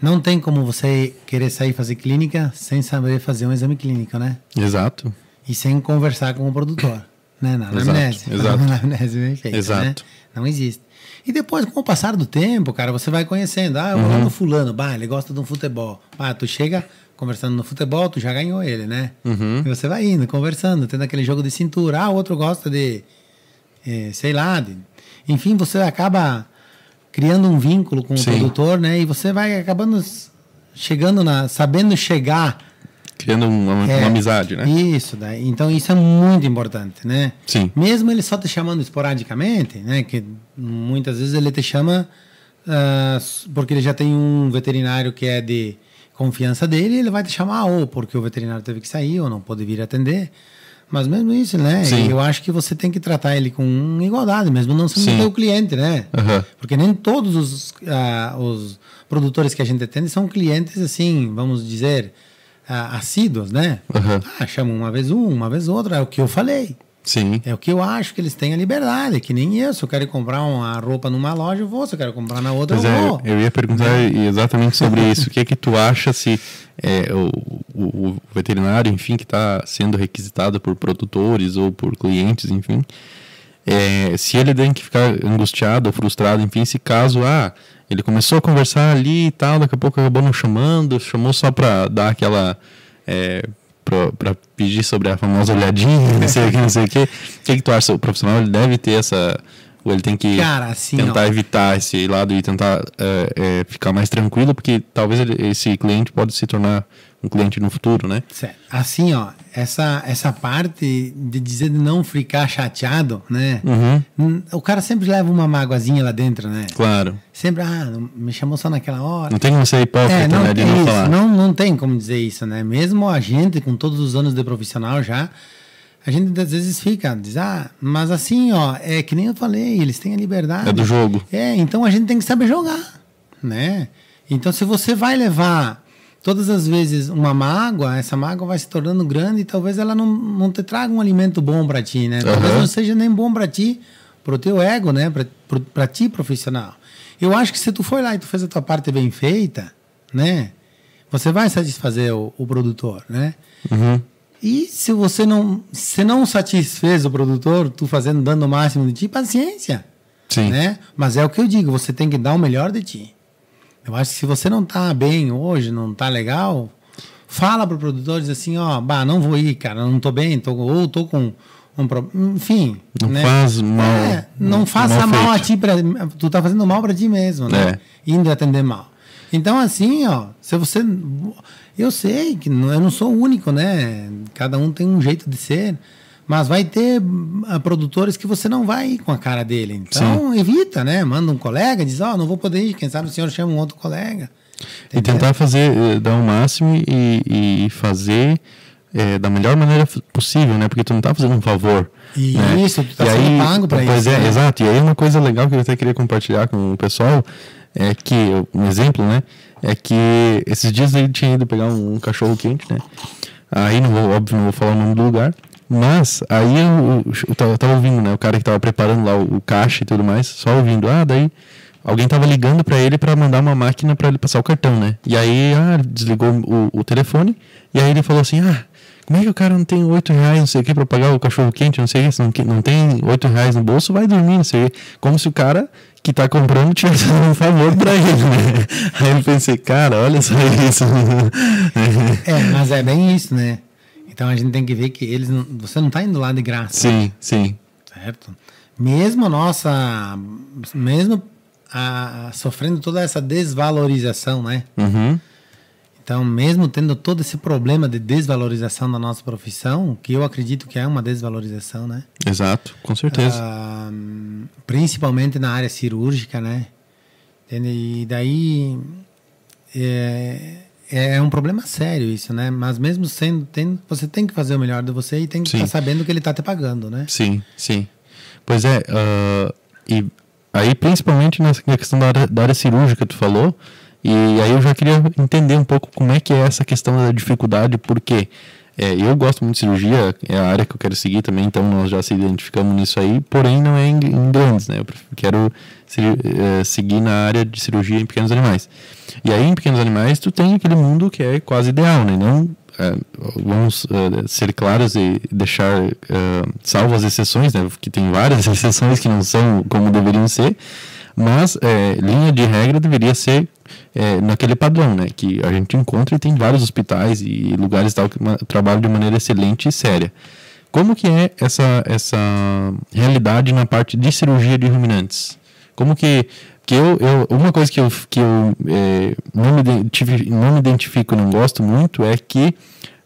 Não tem como você querer sair fazer clínica sem saber fazer um exame clínico, né? Exato. E sem conversar com o produtor, né? Na anamnese. exato. Na anamnese bem feita, Exato. né? Não existe. E depois, com o passar do tempo, cara, você vai conhecendo. Ah, eu vou Uhum. lá no fulano, bah, ele gosta de um futebol. Ah, tu chega conversando no futebol, tu já ganhou ele, né? Uhum. E você vai indo, conversando, tendo aquele jogo de cintura. Ah, o outro gosta de, eh, sei lá, de... enfim, você acaba criando um vínculo com o Sim. produtor, né? E você vai acabando chegando na, sabendo chegar Criando uma, é, uma amizade, né? Isso, daí. Então isso é muito importante, né? Sim. Mesmo ele só te chamando esporadicamente, né? Que muitas vezes ele te chama ah, porque ele já tem um veterinário que é de confiança dele, ele vai te chamar ou porque o veterinário teve que sair ou não pôde vir atender. Mas mesmo isso, né? Sim. Eu acho que você tem que tratar ele com igualdade, mesmo não sendo Sim. teu cliente, né? Aham. Porque nem todos os, ah, os produtores que a gente atende são clientes, assim, vamos dizer, ah, assíduos, né? Aham. Ah, chamam uma vez um, uma vez outro, é o que eu falei. Sim. É o que eu acho que eles têm a liberdade, que nem eu. Se eu quero comprar uma roupa numa loja, eu vou. Se eu quero comprar na outra, Pois eu é, vou. eu ia perguntar exatamente sobre isso. O que é que tu acha se é, o, o- o veterinário, enfim, que está sendo requisitado por produtores ou por clientes, enfim, é, se ele tem que ficar angustiado ou frustrado, enfim, se caso, ah, ele começou a conversar ali e tal, daqui a pouco acabou não chamando, chamou só para dar aquela... É, para pedir sobre a famosa olhadinha, não sei o que, não sei o que. O que, que tu acha? O profissional ele deve ter essa... Ou ele tem que Cara, assim, tentar ó. evitar esse lado e tentar é, é, ficar mais tranquilo, porque talvez ele- esse cliente pode se tornar um cliente no futuro, né? Certo. Assim, ó, essa, essa parte de dizer de não ficar chateado, né? Uhum. Hum, O cara sempre leva uma mágoazinha lá dentro, né? Claro. Sempre, ah, me chamou só naquela hora. Não tem como ser hipócrita, É, não, né? De não falar. não, não tem como dizer isso, né? Mesmo a gente, com todos os anos de profissional já, a gente às vezes fica, diz, ah, mas assim, ó, é que nem eu falei, eles têm a liberdade. É do jogo. É, então a gente tem que saber jogar, né? Então se você vai levar todas as vezes uma mágoa, essa mágoa vai se tornando grande e talvez ela não, não te traga um alimento bom para ti, né? Talvez Aham. não seja nem bom para ti, pro teu ego, né? Para ti profissional. Eu acho que se tu foi lá e tu fez a tua parte bem feita, né? Você vai satisfazer o, o produtor, né? Uhum. E se você não, se não satisfez o produtor, tu fazendo, dando o máximo de ti, paciência. Sim. Né? Mas é o que eu digo, você tem que dar o melhor de ti. Eu acho que se você não tá bem hoje, não tá legal, fala pro produtor, diz assim, ó, bah, não vou ir, cara, não tô bem, tô, ou tô com um pro- enfim. Não né? faz mal- É, não faça mal mal, a ti, pra, tu tá fazendo mal para ti mesmo, né? É. Indo atender mal. Então, assim, ó, se você. Eu sei que não- eu não sou o único, né? Cada um tem um jeito de ser. Mas vai ter ah, produtores que você não vai ir com a cara dele. Então, evita, né? Manda um colega, diz: Ó, não vou poder ir. Quem sabe o senhor chama um outro colega. E Entendeu? tentar fazer, eh, dar o máximo e, e fazer eh, da melhor maneira possível, né? Porque tu não tá fazendo um favor. E né? isso, tu tá E sendo pago pra pois isso, é, né? exato. E aí uma coisa legal que eu até queria compartilhar com o pessoal é que, um exemplo, né? É que esses dias ele tinha ido pegar um, um cachorro quente, né? Aí, não vou, óbvio, não vou falar o nome do lugar. Mas aí eu, eu, tava- eu tava ouvindo, né? O cara que tava preparando lá o, o caixa e tudo mais, só ouvindo. Ah, daí alguém tava ligando pra ele pra mandar uma máquina pra ele passar o cartão, né? E aí, ah, desligou o, o telefone e aí ele falou assim, ah, como é que o cara não tem oito reais, não sei o que, pra pagar o cachorro quente, não sei o que, não, não tem oito reais no bolso, vai dormir, não sei o. Como se o cara que tá comprando tivesse um favor pra ele, né? Aí eu pensei, cara, olha só isso. É, mas é bem isso, né? Então a gente tem que ver que eles você não está indo lá de graça, sim, sim. certo? Mesmo nossa, mesmo a, sofrendo toda essa desvalorização, né? Uhum. Então, mesmo tendo todo esse problema de desvalorização da nossa profissão, que eu acredito que é uma desvalorização, né? Exato, com certeza. Ah, principalmente na área cirúrgica, né? E daí é, é um problema sério isso, né? Mas mesmo sendo, tendo, você tem que fazer o melhor de você e tem que estar sabendo que ele está te pagando, né? Sim, sim. Pois é, ah, e aí principalmente nessa questão da área, da área cirúrgica tu falou, e aí eu já queria entender um pouco como é que é essa questão da dificuldade, porque é, eu gosto muito de cirurgia, é a área que eu quero seguir também, então nós já se identificamos nisso aí, porém não é em, em grandes, né? Eu quero eh, seguir na área de cirurgia em pequenos animais. E aí em pequenos animais tu tem aquele mundo que é quase ideal, né? Não é, vamos é, ser claros e deixar é, salvo as exceções, né? Que tem várias exceções que não são como deveriam ser, mas é, linha de regra deveria ser é, naquele padrão, né? Que a gente encontra e tem vários hospitais e lugares tal que trabalham de maneira excelente e séria. Como que é essa, essa realidade na parte de cirurgia de ruminantes? Como que que eu, eu uma coisa que eu, que eu é, não, me identifico, não me identifico não gosto muito é que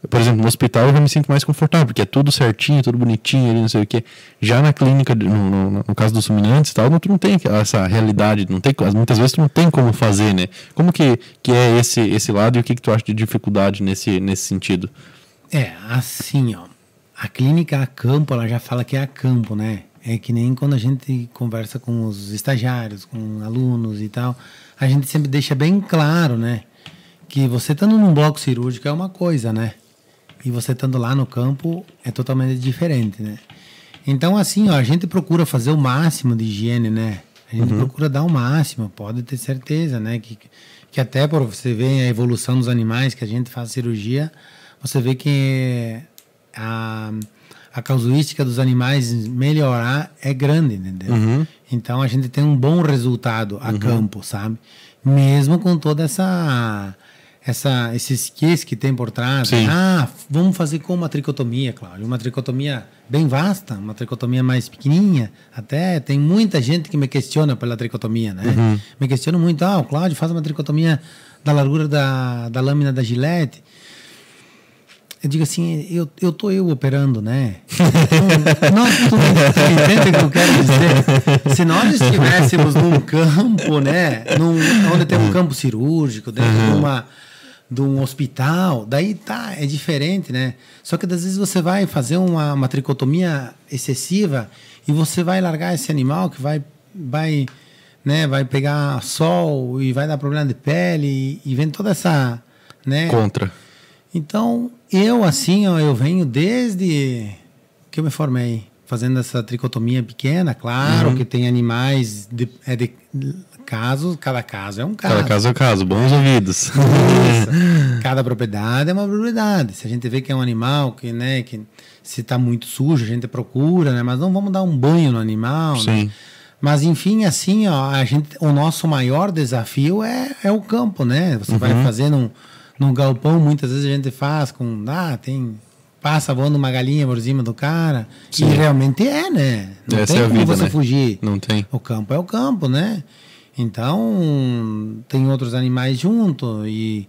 por exemplo, no hospital eu já me sinto mais confortável, porque é tudo certinho, tudo bonitinho, não sei o quê. Já na clínica, no, no, no caso dos ruminantes e tal, não, tu não tem essa realidade, não tem, muitas vezes tu não tem como fazer, né? Como que, que é esse, esse lado e o que, que tu acha de dificuldade nesse, nesse sentido? É, assim, ó. A clínica a campo, ela já fala que é a campo, né? É que nem quando a gente conversa com os estagiários, com alunos e tal, a gente sempre deixa bem claro, né? Que você estando num bloco cirúrgico é uma coisa, né? E você estando lá no campo é totalmente diferente, né? Então, assim, ó, a gente procura fazer o máximo de higiene, né? A gente procura dar o máximo, pode ter certeza, né? Que, que até por você ver a evolução dos animais que a gente faz cirurgia, você vê que a, a casuística dos animais melhorar é grande, entendeu? Uhum. Então a gente tem um bom resultado a campo, sabe? Mesmo com toda essa essa esse esquece que tem por trás. Sim. Ah, vamos fazer com uma tricotomia, Cláudio. Uma tricotomia bem vasta, uma tricotomia mais pequenininha. Até tem muita gente que me questiona pela tricotomia, né? Uhum. Me questiona muito. Ah, o Cláudio faz uma tricotomia da largura da, da lâmina da gilete. Eu digo assim, eu, eu tô eu operando, né? Então, nós, tu entende o que eu quero dizer? Se nós estivéssemos num campo, né? Num, onde tem um campo cirúrgico, dentro de, uma, de um hospital, daí tá, é diferente, né? Só que às vezes você vai fazer uma, uma tricotomia excessiva e você vai largar esse animal que vai, vai, né? Vai pegar sol e vai dar problema de pele e, e vem toda essa, né? Contra. Então, eu assim, ó, eu venho desde que eu me formei, fazendo essa tricotomia pequena, claro Uhum. que tem animais, de, é de casos, cada caso é um caso. Cada caso é um caso, bons ouvidos. Cada propriedade é uma propriedade. Se a gente vê que é um animal que, né, que se está muito sujo, a gente procura, né? Mas não vamos dar um banho no animal, né? Sim. Mas enfim, assim, ó, a gente, o nosso maior desafio é, é o campo, né? Você vai fazer num, num galpão, muitas vezes a gente faz com, ah, tem passa voando uma galinha por cima do cara. Sim. E realmente é, né? Não Essa tem é a como vida, você né? fugir. Não tem. O campo é o campo, né? Então, tem outros animais junto e,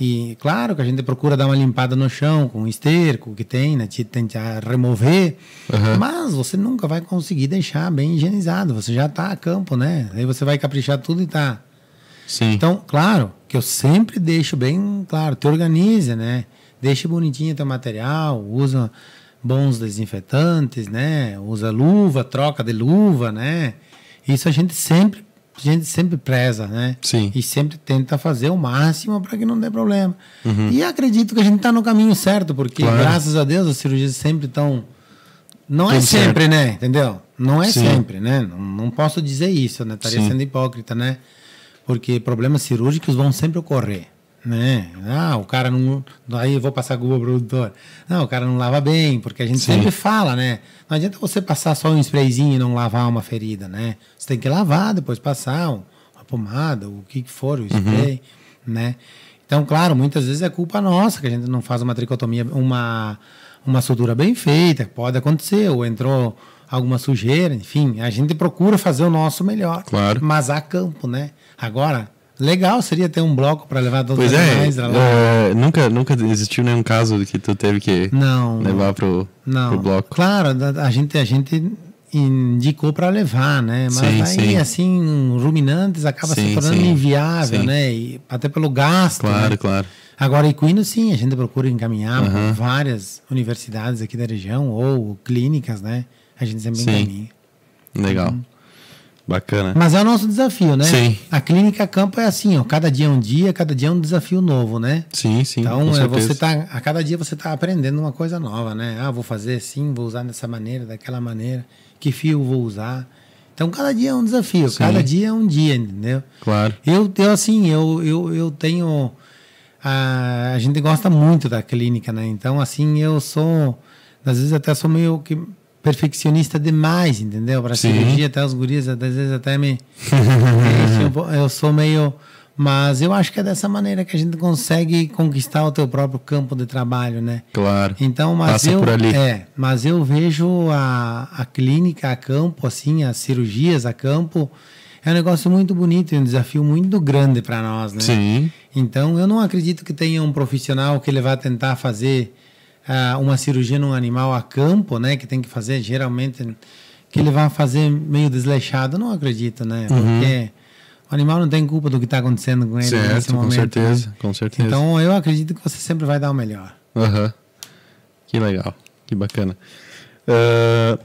e claro que a gente procura dar uma limpada no chão com esterco que tem, né? Te- Tentar remover, Aham. mas você nunca vai conseguir deixar bem higienizado. Você já está a campo, né? Aí você vai caprichar tudo e tá. Sim. Então, claro, que eu sempre deixo bem claro, te organize, né? Deixe bonitinho teu material, usa bons desinfetantes, né? Usa luva, troca de luva, né? Isso a gente sempre, a gente sempre preza, né? Sim. E sempre tenta fazer o máximo para que não dê problema. E acredito que a gente está no caminho certo, porque Uhum. Claro. graças a Deus as cirurgias sempre estão não é Tudo certo. sempre, né? Entendeu? Não é Sim. sempre, né? Não, não posso dizer isso, né? Estaria Sim. sendo hipócrita, né? Porque problemas cirúrgicos vão sempre ocorrer, né? Ah, o cara não... Aí eu vou passar culpa pro produtor. Não, o cara não lava bem, porque a gente Sim. sempre fala, né? Não adianta você passar só um sprayzinho e não lavar uma ferida, né? Você tem que lavar, depois passar um- uma pomada, o que que for, o spray, né? Então, claro, muitas vezes é culpa nossa que a gente não faz uma tricotomia, uma, uma sutura bem feita, pode acontecer, ou entrou alguma sujeira, enfim, a gente procura fazer o nosso melhor. Claro. Mas há campo, né? Agora, legal seria ter um bloco para levar todos Pois os é, animais lá. é, nunca, nunca existiu nenhum caso que tu teve que Não. levar pro, Não. pro bloco. Claro, a gente, a gente indicou para levar, né? Mas Sim, aí, sim. assim, ruminantes acaba Sim, se tornando inviável, né? E até pelo gasto. Claro, né? claro. Agora, equino, sim, a gente procura encaminhar para várias universidades aqui da região ou clínicas, né? A gente sempre encaminha. Legal. Bacana. Mas é o nosso desafio, né? Sim. A clínica campo é assim, ó, cada dia é um dia, cada dia é um desafio novo, né? Sim, sim. Então, é, você tá, a cada dia você está aprendendo uma coisa nova, né? Ah, vou fazer assim, vou usar dessa maneira, daquela maneira, que fio vou usar. Então, cada dia é um desafio, Sim. cada dia é um dia, entendeu? Claro. Eu, eu assim, eu, eu, eu tenho. A, a gente gosta muito da clínica, né? Então, assim, eu sou. Às vezes até sou meio que perfeccionista demais, entendeu? Para cirurgia, até os guris, às vezes até me. eu sou meio. Mas eu acho que é dessa maneira que a gente consegue conquistar o teu próprio campo de trabalho, né? Claro. Então, mas Passa eu, por ali. É, mas eu vejo a, a clínica a campo, assim, as cirurgias a campo, é um negócio muito bonito e um desafio muito grande para nós, né? Sim. Então, eu não acredito que tenha um profissional que ele vá tentar fazer ah, uma cirurgia num animal a campo, né? Que tem que fazer, geralmente, que ele vá fazer meio desleixado. Não acredito, né? Uhum. Porque o animal não tem culpa do que está acontecendo com ele nesse Certo, com momento. certeza. né? Com certeza. Então, eu acredito que você sempre vai dar o melhor. Aham. Que legal. Que bacana. Ah,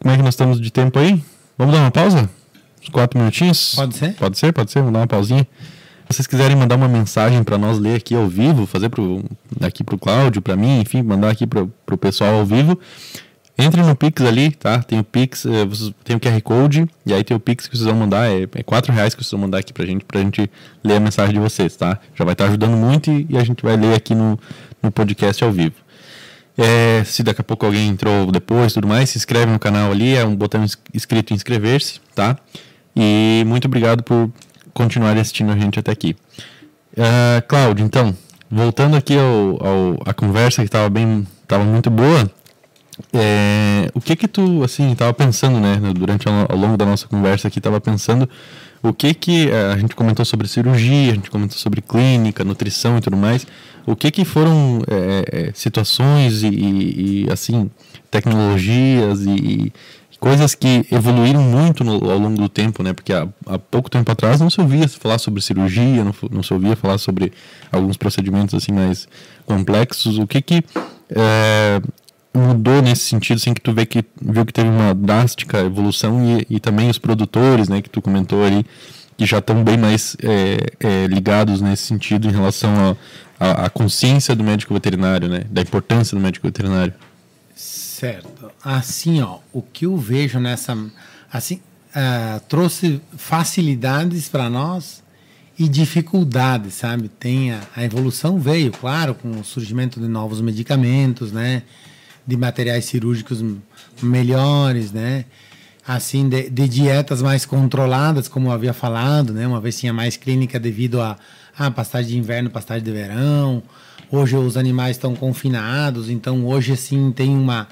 como é que nós estamos de tempo aí? Vamos dar uma pausa? Uns quatro minutinhos? Pode ser? Pode ser, pode ser. Vamos dar uma pausinha. Se vocês quiserem mandar uma mensagem para nós ler aqui ao vivo, fazer pro, aqui pro Cláudio, para mim, enfim, mandar aqui pro, pro pessoal ao vivo, entre no Pix ali, tá? Tem o Pix, eh, tem o QR Code, e aí tem o Pix que vocês vão mandar, é, é 4 reais que vocês vão mandar aqui pra gente, pra gente ler a mensagem de vocês, tá? Já vai estar ajudando muito e, e a gente vai ler aqui no, no podcast ao vivo. É, se daqui a pouco alguém entrou depois tudo mais, se inscreve no canal ali, é um botão escrito inscrever-se, tá? E muito obrigado por continuar assistindo a gente até aqui. Ah, Cláudio, então, voltando aqui ao, ao- a conversa que estava bem, estava muito boa, é, o que que tu, assim, estava pensando, né, durante ao, ao longo da nossa conversa aqui, estava pensando o que que, eh, a gente comentou sobre cirurgia, a gente comentou sobre clínica, nutrição e tudo mais, o que que foram eh, eh, situações e, e, e, assim, tecnologias e coisas que evoluíram muito no- ao longo do tempo, né, porque há, há pouco tempo atrás não se ouvia falar sobre cirurgia, não, não se ouvia falar sobre alguns procedimentos, assim, mais complexos, o que que... eh, mudou nesse sentido, assim, que tu vê que, viu que teve uma drástica evolução e, e também os produtores, né, que tu comentou ali, que já estão bem mais é, é, ligados nesse sentido em relação à consciência do médico veterinário, né, da importância do médico veterinário. Certo. Assim, ó, o que eu vejo nessa. Assim, ah, trouxe facilidades para nós e dificuldades, sabe? Tem a, a evolução veio, claro, com o surgimento de novos medicamentos, né? De materiais cirúrgicos melhores, né? assim de, de, dietas mais controladas, como eu havia falado, né? Uma vez tinha mais clínica devido a, a pastagem de inverno, pastagem de verão. Hoje os animais estão confinados, então hoje assim tem uma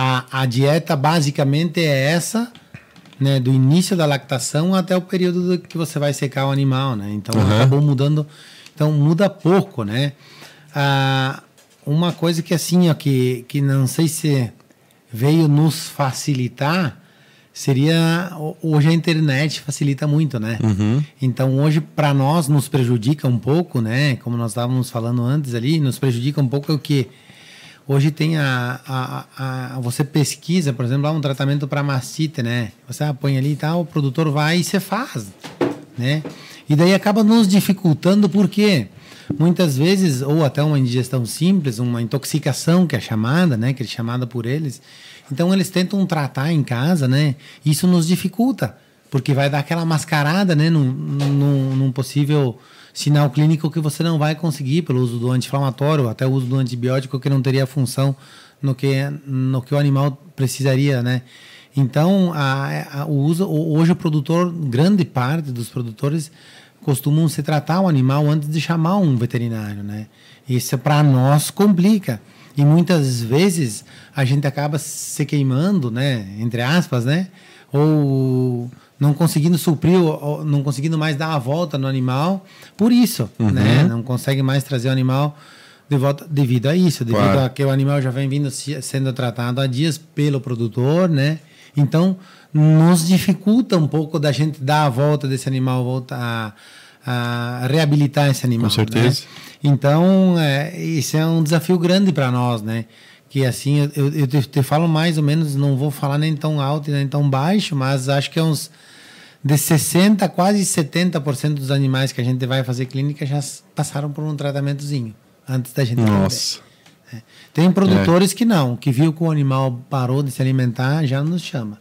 a, a dieta basicamente é essa, né, do início da lactação até o período que você vai secar o animal, né? Então uhum. acabou mudando, então muda pouco, né? Ah, uma coisa que assim, ó, que que não sei se veio nos facilitar seria hoje a internet facilita muito, né? Uhum. Então hoje para nós nos prejudica um pouco, né? Como nós estávamos falando antes ali, nos prejudica um pouco o que hoje tem a, a, a, você pesquisa, por exemplo, um tratamento para mastite, né? Você põe ali e tal, o produtor vai e você faz, né? E daí acaba nos dificultando porque muitas vezes ou até uma indigestão simples, uma intoxicação que é chamada, né? Que é chamada por eles então eles tentam tratar em casa, né? Isso nos dificulta, porque vai dar aquela mascarada, né? Num, num, num possível sinal clínico que você não vai conseguir pelo uso do anti-inflamatório, até o uso do antibiótico que não teria função no que, no que o animal precisaria, né? Então, a, a, o uso, hoje o produtor, grande parte dos produtores costumam se tratar o animal antes de chamar um veterinário, né? Isso para nós complica. E muitas vezes a gente acaba se queimando, né? Entre aspas, né? Ou não conseguindo suprir, não conseguindo mais dar a volta no animal por isso, uhum. né? Não consegue mais trazer o animal de volta devido a isso, devido claro. a que o animal já vem vindo sendo tratado há dias pelo produtor, né? Então, nos dificulta um pouco da gente dar a volta desse animal, voltar a, a reabilitar esse animal. Com certeza. Né? Então, é, isso é um desafio grande para nós, né? Que assim, eu, eu te, te, falo mais ou menos, não vou falar nem tão alto nem tão baixo, mas acho que é uns de 60% quase 70% dos animais que a gente vai fazer clínica já passaram por um tratamentozinho antes da gente Nossa. É. Tem produtores é. que não, que viu que o animal parou de se alimentar, já nos chama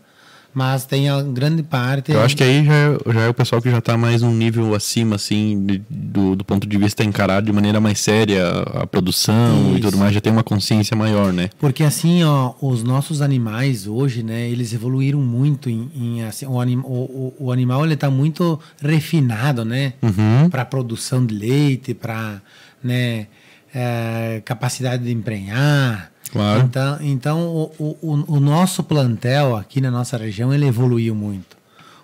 mas tem a grande parte. Eu acho que aí já é, já é o pessoal que já está mais um nível acima, assim, de, do, do ponto de vista encarado de maneira mais séria a produção Isso. e tudo mais, já tem uma consciência maior, né? Porque assim, ó, os nossos animais hoje, né, eles evoluíram muito em, em assim, o, anim, o, o, animal ele está muito refinado, né, uhum. para produção de leite, para, né, é, capacidade de emprenhar. Claro. Então, então o, o, o, nosso plantel aqui na nossa região ele evoluiu muito.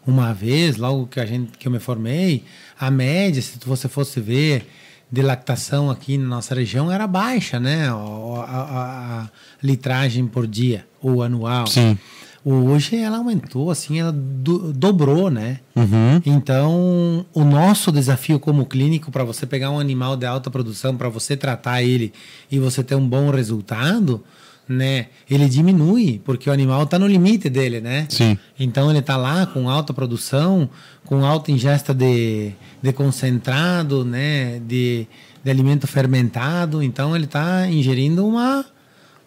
Uma vez, logo que a gente que eu me formei, a média, se você fosse ver de lactação aqui na nossa região era baixa, né? A, a, a litragem por dia ou anual. Sim. Hoje ela aumentou, assim, ela do, dobrou, né? Uhum. Então, o nosso desafio como clínico para você pegar um animal de alta produção, para você tratar ele e você ter um bom resultado, né? Ele diminui, porque o animal está no limite dele, né? Sim. Então ele está lá com alta produção, com alta ingesta de, de concentrado, né? De, de alimento fermentado. Então ele está ingerindo uma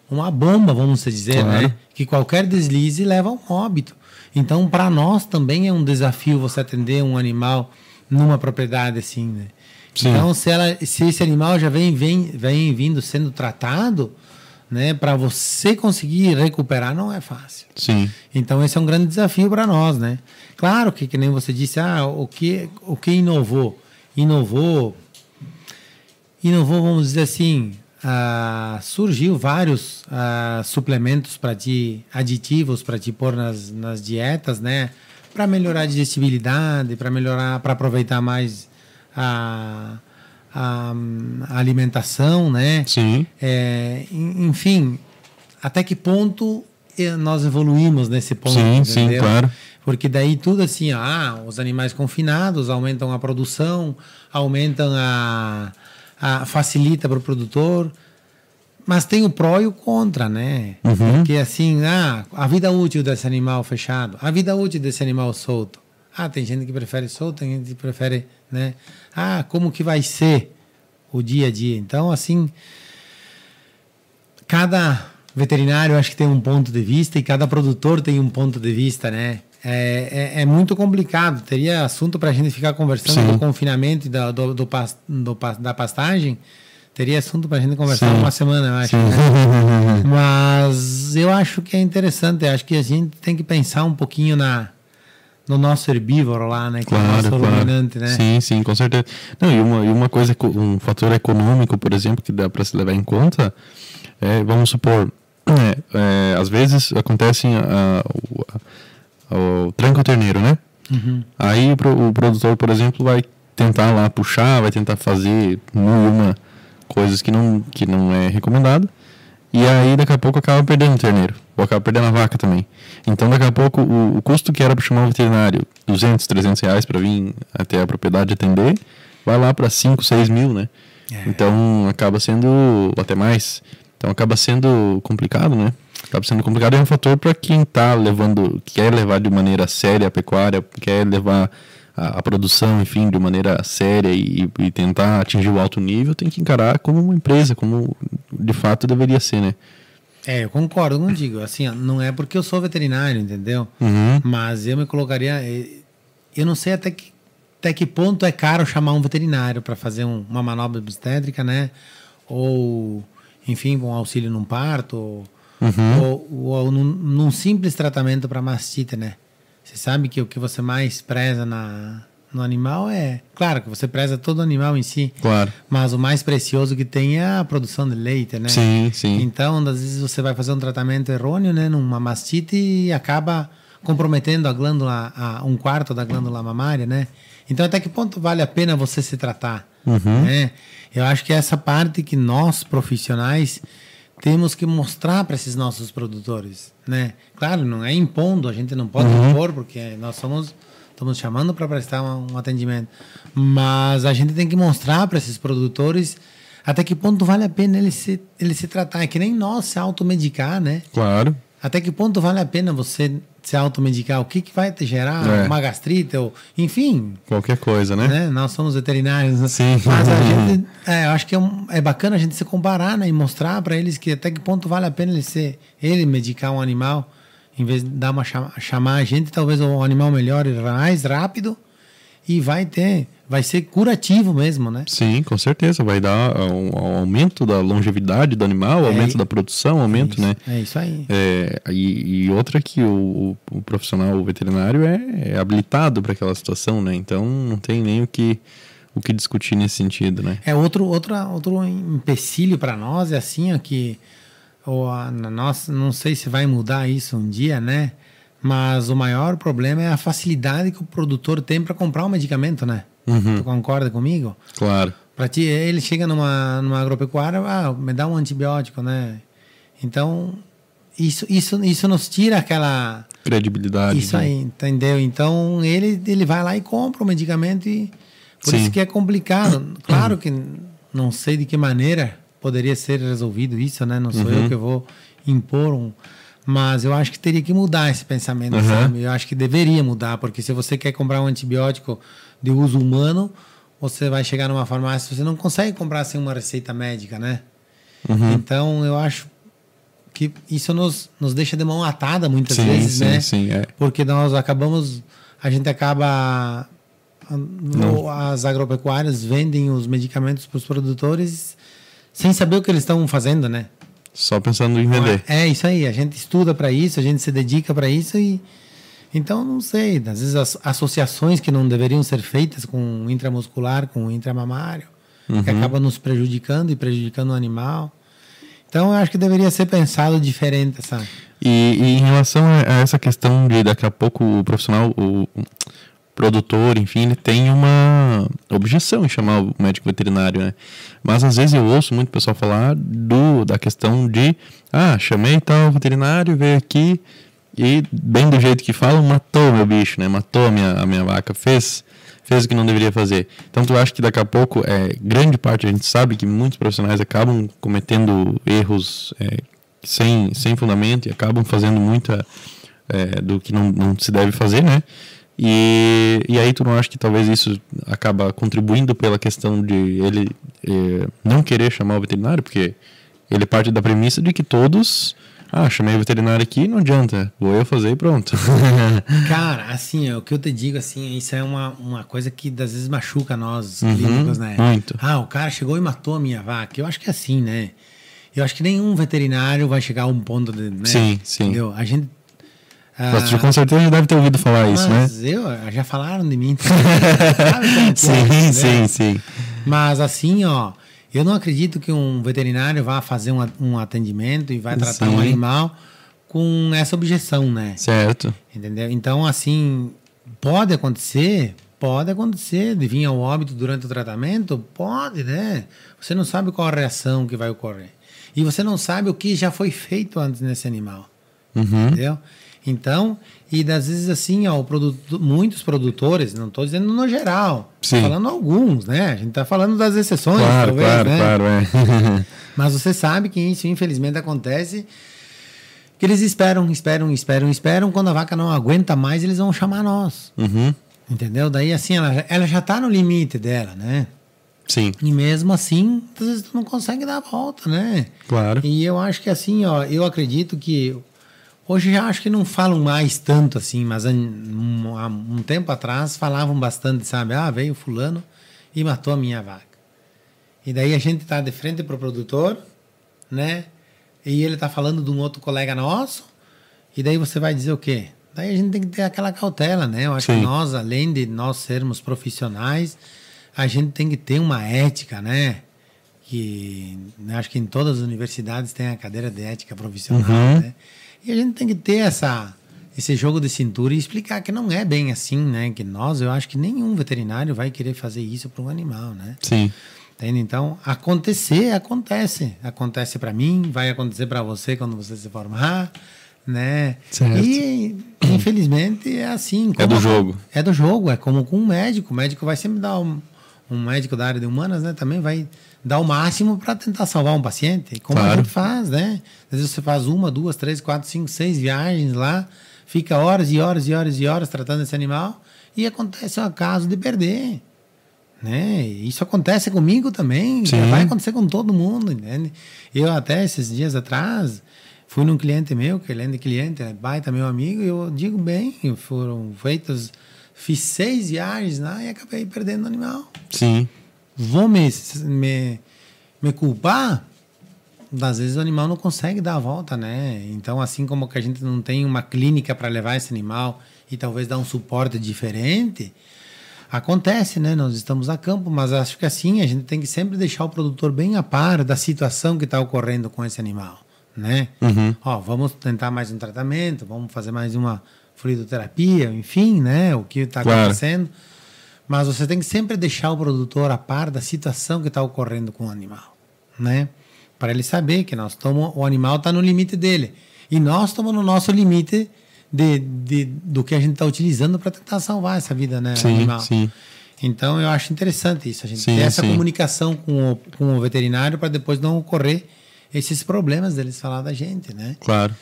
uma bomba, vamos dizer, claro. né? Que qualquer deslize leva a um óbito. Então, para nós também é um desafio você atender um animal numa propriedade assim, né? Sim. Então, se, ela, se esse animal já vem, vem, vem vindo sendo tratado, né, para você conseguir recuperar não é fácil. Sim. Então, esse é um grande desafio para nós, né? Claro que, que nem você disse, ah, o que, o que inovou? Inovou, inovou, vamos dizer assim, ah, surgiu vários ah, suplementos para ti, aditivos para te pôr nas, nas dietas, né? Para melhorar a digestibilidade, para melhorar, para aproveitar mais a, a, a, alimentação, né? Sim. É, enfim, até que ponto nós evoluímos nesse ponto? Sim, entendeu? sim, claro. Porque daí tudo assim, ah, os animais confinados aumentam a produção, aumentam a a, facilita para o produtor, mas tem o pró e o contra, né? Uhum. Porque assim, ah, a vida útil desse animal fechado, a vida útil desse animal solto. Ah, tem gente que prefere solto, tem gente que prefere, né? Ah, como que vai ser o dia a dia? Então, assim, cada veterinário acho que tem um ponto de vista e cada produtor tem um ponto de vista, né? É, é, é, muito complicado. Teria assunto para a gente ficar conversando Sim. do confinamento e da, do, do, do, da pastagem. Teria assunto para a gente conversar Sim. uma semana, eu acho. Né? Mas eu acho que é interessante. eu Acho que a gente tem que pensar um pouquinho na no nosso herbívoro lá, né? Que é o Claro, nosso claro. né? Sim, sim, com certeza. Não, e uma, e uma coisa, um fator econômico, por exemplo, que dá para se levar em conta, é, vamos supor, é, é, às vezes acontece a, o, a- o terneiro, né? Uhum. Aí o, o produtor, por exemplo, vai tentar lá puxar, vai tentar fazer uma coisas que não, que não é recomendado. E aí daqui a pouco acaba perdendo o terneiro. Ou acaba perdendo a vaca também. Então daqui a pouco o, o custo que era para chamar um veterinário, 200, 300 reais para vir até a propriedade atender, vai lá para 5, 6 mil, né? É. Então acaba sendo até mais. Então acaba sendo complicado, né? Acaba sendo complicado é um fator para quem está levando, quer levar de maneira séria a pecuária, quer levar a, a produção, enfim, de maneira séria e, e tentar atingir o alto nível, tem que encarar como uma empresa, como de fato deveria ser, né? É, eu concordo contigo. Assim, ó, não é porque eu sou veterinário, entendeu? Uhum. Mas eu me colocaria. eh, Eu não sei até que, até que ponto é caro chamar um veterinário para fazer um- uma manobra obstétrica, né? Ou, enfim, um auxílio num parto, ou, Uhum. ou, ou num, num simples tratamento para mastite, né? Você sabe que o que você mais preza na, no animal é. Claro que você preza todo animal em si, Claro. mas o mais precioso que tem é a produção de leite, né? Sim, sim. Então, às vezes você vai fazer um tratamento errôneo, né, numa mastite e acaba comprometendo a glândula, a, um quarto da glândula mamária, né? Então, até que ponto vale a pena você se tratar, Uhum. né? Eu acho que essa parte que nós profissionais temos que mostrar para esses nossos produtores, né? Claro, não é impondo, a gente não pode Uhum. impor porque nós somos estamos chamando para prestar um, um atendimento, mas a gente tem que mostrar para esses produtores até que ponto vale a pena ele se, ele se tratar. É que nem nós se automedicar, né? Claro. Até que ponto vale a pena você se automedicar? O que, que vai te gerar É. uma gastrite? Ou, enfim, Qualquer coisa, né? né? Nós somos veterinários. né? Sim. Mas a gente, é, eu acho que é, um- é bacana a gente se comparar né? e mostrar para eles que até que ponto vale a pena ele, ser, ele medicar um animal, em vez de dar uma chama, chamar a gente, talvez o animal melhore mais rápido e vai ter, vai ser curativo mesmo, né? Sim, com certeza. Vai dar um, um aumento da longevidade do animal, É, aumento da produção, aumento, isso, né? É isso aí. É, e, e outra que o, o- o profissional veterinário é, é habilitado para aquela situação, né? Então não tem nem o que, o que discutir nesse sentido, né? É outro, outra, outro empecilho para nós é assim, ó, que ou a, nossa, não sei se vai mudar isso um dia, né? Mas o maior problema é a facilidade que o produtor tem para comprar um medicamento, né? Uhum. Tu concorda comigo? Claro. Para ti, ele chega numa, numa agropecuária, ah, me dá um antibiótico, né? Então, isso, isso, isso nos tira aquela Credibilidade. isso né? aí, entendeu? Então ele, ele vai lá e compra o medicamento e por Sim. isso que é complicado. Claro que não sei de que maneira poderia ser resolvido isso, né? Não sou Uhum. eu que vou impor um, mas eu acho que teria que mudar esse pensamento, Uhum. sabe? Eu acho que deveria mudar, porque se você quer comprar um antibiótico de uso humano, você vai chegar numa farmácia, você não consegue comprar sem uma receita médica, né? Uhum. Então eu acho que isso nos, nos deixa de mão atada muitas Sim, vezes, sim, né? sim, é. Porque nós acabamos, a gente acaba, no- as agropecuárias vendem os medicamentos para os produtores sem saber o que eles estão fazendo, né? Só pensando em vender. É isso aí, a gente estuda para isso, a gente se dedica para isso e então não sei, às vezes as associações que não deveriam ser feitas com o intramuscular, com o intramamário, que acaba nos prejudicando e prejudicando o animal. Então eu acho que deveria ser pensado diferente essa. E, e em relação a essa questão de daqui a pouco o profissional, o, o produtor, enfim, ele tem uma objeção em chamar o médico veterinário, né? Mas às vezes eu ouço muito pessoal falar do, da questão de, ah, chamei tal veterinário, veio aqui e, bem do jeito que falam, matou meu bicho, né? Matou a minha, a minha vaca, fez, fez o que não deveria fazer. Então tu acha que daqui a pouco, é, grande parte, a gente sabe que muitos profissionais acabam cometendo erros é, sem, sem fundamento e acabam fazendo muita é, do que não, não se deve fazer, né? E, e aí tu não acha que talvez isso acaba contribuindo pela questão de ele é, não querer chamar o veterinário, porque ele parte da premissa de que todos Ah, chamei o veterinário aqui, não adianta. Vou eu fazer e pronto. Cara, assim, ó, o que eu te digo, assim, isso é uma, uma coisa que às vezes machuca nós, Uhum, clínicos, né? muito. Ah, o cara chegou e matou a minha vaca. Eu acho que é assim, né? Eu acho que nenhum veterinário vai chegar a um ponto de. Né? Sim, sim. Entendeu? A gente. ah, Você com certeza já deve ter ouvido falar isso, né? mas eu, já falaram de mim. também. Sabe como que é, Sim, né? sim, sim. Mas assim, ó, eu não acredito que um veterinário vá fazer um, um atendimento e vai tratar Sim. um animal com essa objeção, né? Certo. Entendeu? Então, assim, pode acontecer, pode acontecer de vir ao óbito durante o tratamento, pode, né? Você não sabe qual a reação que vai ocorrer. E você não sabe o que já foi feito antes nesse animal. Uhum. Entendeu? Então, e das vezes assim, ó, produto, muitos produtores, não estou dizendo no geral, Sim. falando alguns, né? A gente está falando das exceções, Claro, talvez, claro, né? claro, é. Mas você sabe que isso, infelizmente, acontece. Que eles esperam, esperam, esperam, esperam. Quando a vaca não aguenta mais, eles vão chamar nós. Uhum. Entendeu? Daí, assim, ela, ela já está no limite dela, né? Sim, E mesmo assim, às vezes tu não consegue dar a volta, né? claro. E eu acho que assim, ó, eu acredito que hoje já acho que não falam mais tanto assim, mas há um, um tempo atrás falavam bastante, sabe? Ah, veio fulano e matou a minha vaca. E daí a gente tá de frente pro produtor, né? E ele tá falando de um outro colega nosso, e daí você vai dizer o quê? Daí a gente tem que ter aquela cautela, né? Eu acho Sim. que nós, além de nós sermos profissionais, a gente tem que ter uma ética, né? Que né, acho que em todas as universidades tem a cadeira de ética profissional, Uhum. né? E a gente tem que ter essa, esse jogo de cintura e explicar que não é bem assim, né? Que nós, eu acho que nenhum veterinário vai querer fazer isso para um animal, né? Sim. Entende? Então, acontecer, acontece. Acontece para mim, vai acontecer para você quando você se formar, né? Certo. E, infelizmente, é assim. É do jogo. É do jogo, é como com um médico. O médico vai sempre dar um, um médico da área de humanas, né? Também vai dar o máximo para tentar salvar um paciente. Como a Claro. gente faz, né? Às vezes você faz uma, duas, três, quatro, cinco, seis viagens lá, fica horas e horas e horas e horas tratando esse animal e acontece um acaso de perder. Né? Isso acontece comigo também, vai acontecer com todo mundo, entende? Eu até esses dias atrás fui num cliente meu, que além de cliente, é baita meu amigo, e eu digo bem, foram feitas, fiz seis viagens lá e acabei perdendo o animal. Sim. Vou me, me, me culpar? Às vezes o animal não consegue dar a volta, né? Então, assim como que a gente não tem uma clínica para levar esse animal e talvez dar um suporte diferente, acontece, né? Nós estamos a campo, mas acho que assim a gente tem que sempre deixar o produtor bem a par da situação que está ocorrendo com esse animal, né? Uhum. Ó, vamos tentar mais um tratamento, vamos fazer mais uma fluidoterapia, enfim, né? O que está Claro. acontecendo. Mas você tem que sempre deixar o produtor a par da situação que está ocorrendo com o animal, né? Para ele saber que nós estamos, o animal está no limite dele e nós estamos no nosso limite de, de do que a gente está utilizando para tentar salvar essa vida, né, Sim, animal. sim. Então eu acho interessante isso, a gente Sim, ter essa sim. comunicação com o, com o veterinário para depois não ocorrer esses problemas deles falar da gente, né? Claro.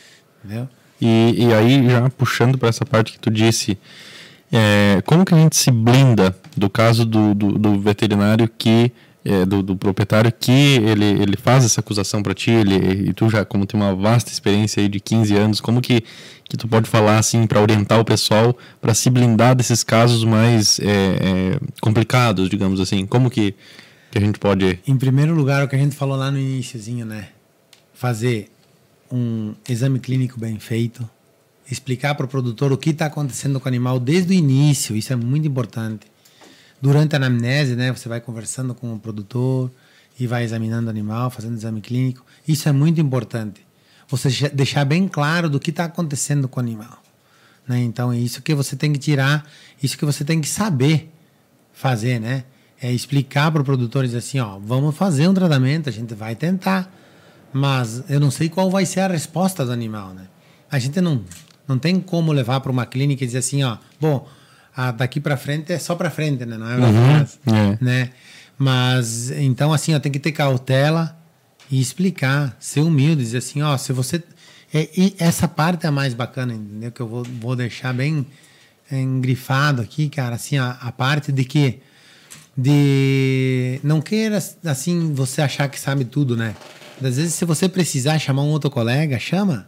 Entendeu? E, e aí, já puxando para essa parte que tu disse, é, como que a gente se blinda do caso do, do, do veterinário que, é, do, do proprietário que ele, ele faz essa acusação para ti, ele, e tu já, como tem uma vasta experiência aí de 15 anos, como que, que tu pode falar assim para orientar o pessoal para se blindar desses casos mais é, é, complicados, digamos assim? Como que, que a gente pode. Em primeiro lugar, o que a gente falou lá no iníciozinho, né? Fazer um exame clínico bem feito, explicar para o produtor o que está acontecendo com o animal desde o início, isso é muito importante. Durante a anamnese, né, você vai conversando com o produtor e vai examinando o animal, fazendo exame clínico. Isso é muito importante. Você deixar bem claro do que está acontecendo com o animal. Né? Então, é isso que você tem que tirar, isso que você tem que saber fazer, né? É explicar para o produtor dizer assim, ó, vamos fazer um tratamento, a gente vai tentar, mas eu não sei qual vai ser a resposta do animal, né? A gente não, não tem como levar para uma clínica e dizer assim, ó, bom, daqui para frente é só para frente, né? Não é Uhum, é. né? Mas então assim, ó, tem que ter cautela e explicar, ser humilde, dizer assim, ó, se você é, e essa parte é a mais bacana, entendeu? Que eu vou, vou deixar bem engrifado aqui, cara, assim, a, a parte de que de não queira assim você achar que sabe tudo, né? Às vezes se você precisar chamar um outro colega, chama,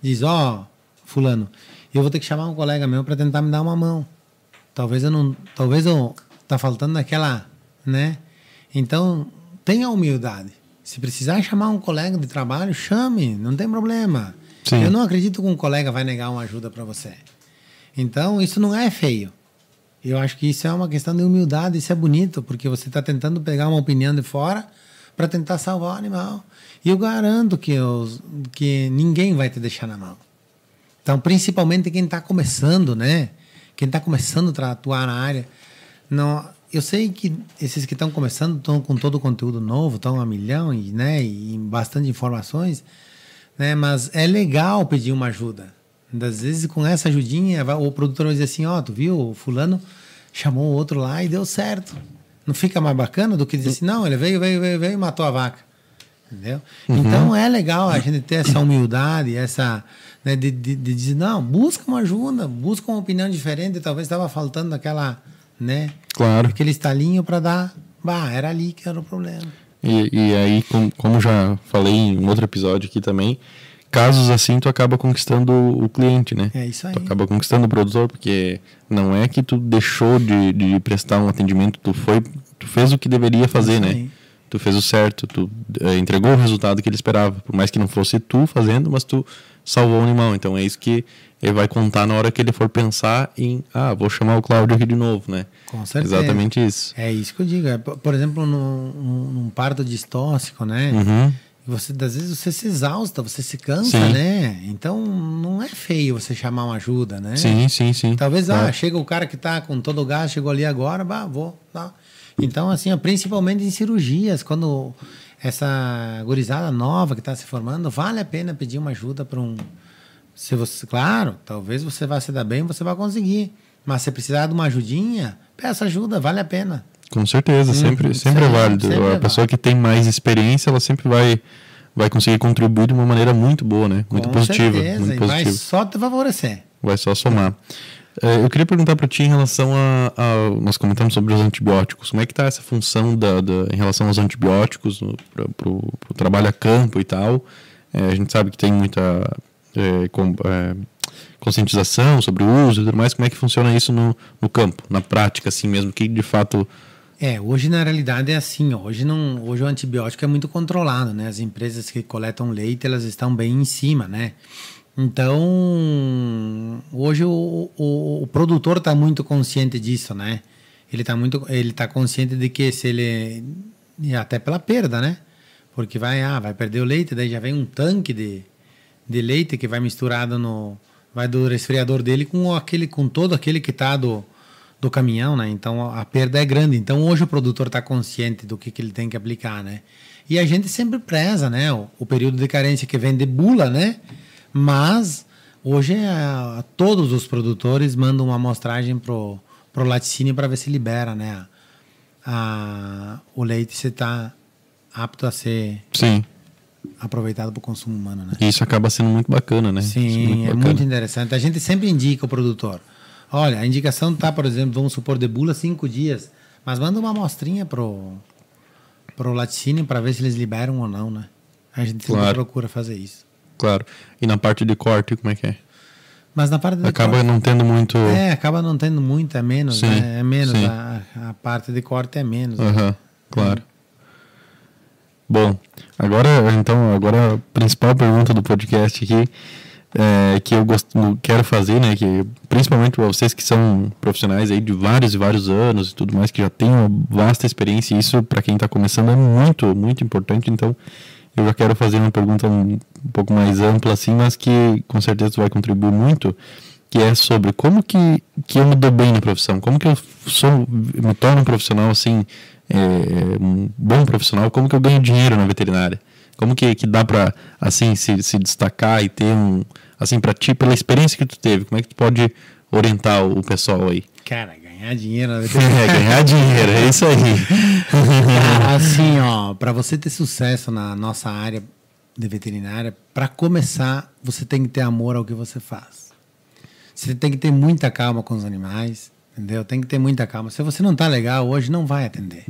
diz: Ó, Fulano, eu vou ter que chamar um colega meu para tentar me dar uma mão. Talvez eu não. Talvez eu. Tá faltando naquela. Né? Então, tenha humildade. Se precisar chamar um colega de trabalho, chame, não tem problema. Sim. Eu não acredito que um colega vai negar uma ajuda para você. Então, isso não é feio. Eu acho que isso é uma questão de humildade, isso é bonito, porque você está tentando pegar uma opinião de fora para tentar salvar o animal. E eu garanto que, os, que ninguém vai te deixar na mão. Então, principalmente quem está começando, né? Quem está começando a atuar na área. Não, eu sei que esses que estão começando estão com todo o conteúdo novo, estão a milhão e, né, e bastante informações, né? Mas é legal pedir uma ajuda. Às vezes, com essa ajudinha, o produtor vai dizer assim: Ó, tu viu, o fulano chamou o outro lá e deu certo. Não fica mais bacana do que dizer assim: não, ele veio, veio, veio, veio e matou a vaca. Entendeu? Então é legal a gente ter essa humildade, essa. Né, de, de, de dizer: não, busca uma ajuda, busca uma opinião diferente. Talvez estava faltando aquela. Né, Claro. aquele estalinho para dar. Bah, era ali que era o problema. E, e aí, com- como já falei em um outro episódio aqui também, casos assim tu acaba conquistando o cliente, né? É isso aí. Tu acaba conquistando o produtor, porque não é que tu deixou de, de prestar um atendimento, tu foi, tu fez o que deveria fazer, Isso né? aí. Tu fez o certo, tu eh, entregou o resultado que ele esperava, por mais que não fosse tu fazendo, mas tu salvou o animal. Então é isso que ele vai contar na hora que ele for pensar em, ah, vou chamar o Cláudio aqui de novo, né? Com certeza. Exatamente isso. É isso que eu digo. É, por exemplo, num, num- parto distóxico, né? Uhum. Você, às vezes você se exausta, você se cansa, Sim. né? Então não é feio você chamar uma ajuda, né? Sim, sim, sim. Talvez, ah, Claro. chega o cara que tá com todo o gás, chegou ali agora, bah, vou. Tá. Então, assim, principalmente em cirurgias, quando essa gurizada nova que está se formando, vale a pena pedir uma ajuda para um. Se você, claro, talvez você vá se dar bem, você vai conseguir. Mas se precisar de uma ajudinha, peça ajuda, vale a pena. Com certeza, sempre, Uhum, sempre é sempre, válido. sempre a é pessoa que tem mais experiência, ela sempre vai, vai conseguir contribuir de uma maneira muito boa, né? Muito Com positiva. certeza, Muito e vai positiva. só te favorecer. Vai só somar. Eh, eu queria perguntar para ti em relação a, a- Nós comentamos sobre os antibióticos. Como é que está essa função da, da- em relação aos antibióticos para o trabalho a campo e tal? Eh, a gente sabe que tem muita eh, com- eh, conscientização sobre o uso e tudo mais. Como é que funciona isso no, no campo, na prática, assim mesmo? Que de fato. É, hoje na realidade é assim, hoje não, hoje o antibiótico é muito controlado, né? As empresas que coletam leite, elas estão bem em cima, né? Então, hoje o, o, o produtor está muito consciente disso, né? Ele está muito, ele tá consciente de que se ele até pela perda, né? Porque vai, ah, vai perder o leite, daí já vem um tanque de, de leite que vai misturado no vai do resfriador dele com aquele com todo aquele que tá do, do caminhão, né? Então a perda é grande. Então hoje o produtor está consciente do que, que ele tem que aplicar, né? E a gente sempre preza, né? O, o período de carência que vem de bula, né? Mas hoje é, todos os produtores mandam uma amostragem pro pro laticínio para ver se libera, né? A, o leite se está apto a ser Sim. aproveitado para o consumo humano, né? Isso acaba sendo muito bacana, né? Sim, é bacana. muito interessante. A gente sempre indica o produtor. Olha, a indicação tá, por exemplo, vamos supor, de bula cinco dias, mas manda uma amostrinha pro, pro laticínio para ver se eles liberam ou não, né? A gente sempre Claro. procura fazer isso. Claro. E na parte de corte, como é que é? Mas na parte de Acaba corte, não tendo muito. é, acaba não tendo muito, é menos, Sim, né? É menos, a, a parte de corte é menos. né? Aham, claro. Bom, agora então, agora a principal pergunta do podcast aqui é, que eu gosto, quero fazer, né, que principalmente para vocês que são profissionais aí de vários e vários anos e tudo mais, que já têm uma vasta experiência, e isso para quem está começando é muito, muito importante, então eu já quero fazer uma pergunta um, um pouco mais ampla assim, mas que com certeza vai contribuir muito, que é sobre como que, que eu me dou bem na profissão, como que eu sou, me torno um profissional assim, é, um bom profissional, como que eu ganho dinheiro na veterinária? Como que, que dá para assim se, se destacar e ter um assim para ti pela experiência que tu teve, como é que tu pode orientar o pessoal aí? Cara, ganhar dinheiro na É, ganhar dinheiro, é isso aí. Cara, assim, ó, para você ter sucesso na nossa área de veterinária, para começar, você tem que ter amor ao que você faz. Você tem que ter muita calma com os animais, entendeu? Tem que ter muita calma. Se você não tá legal hoje, não vai atender.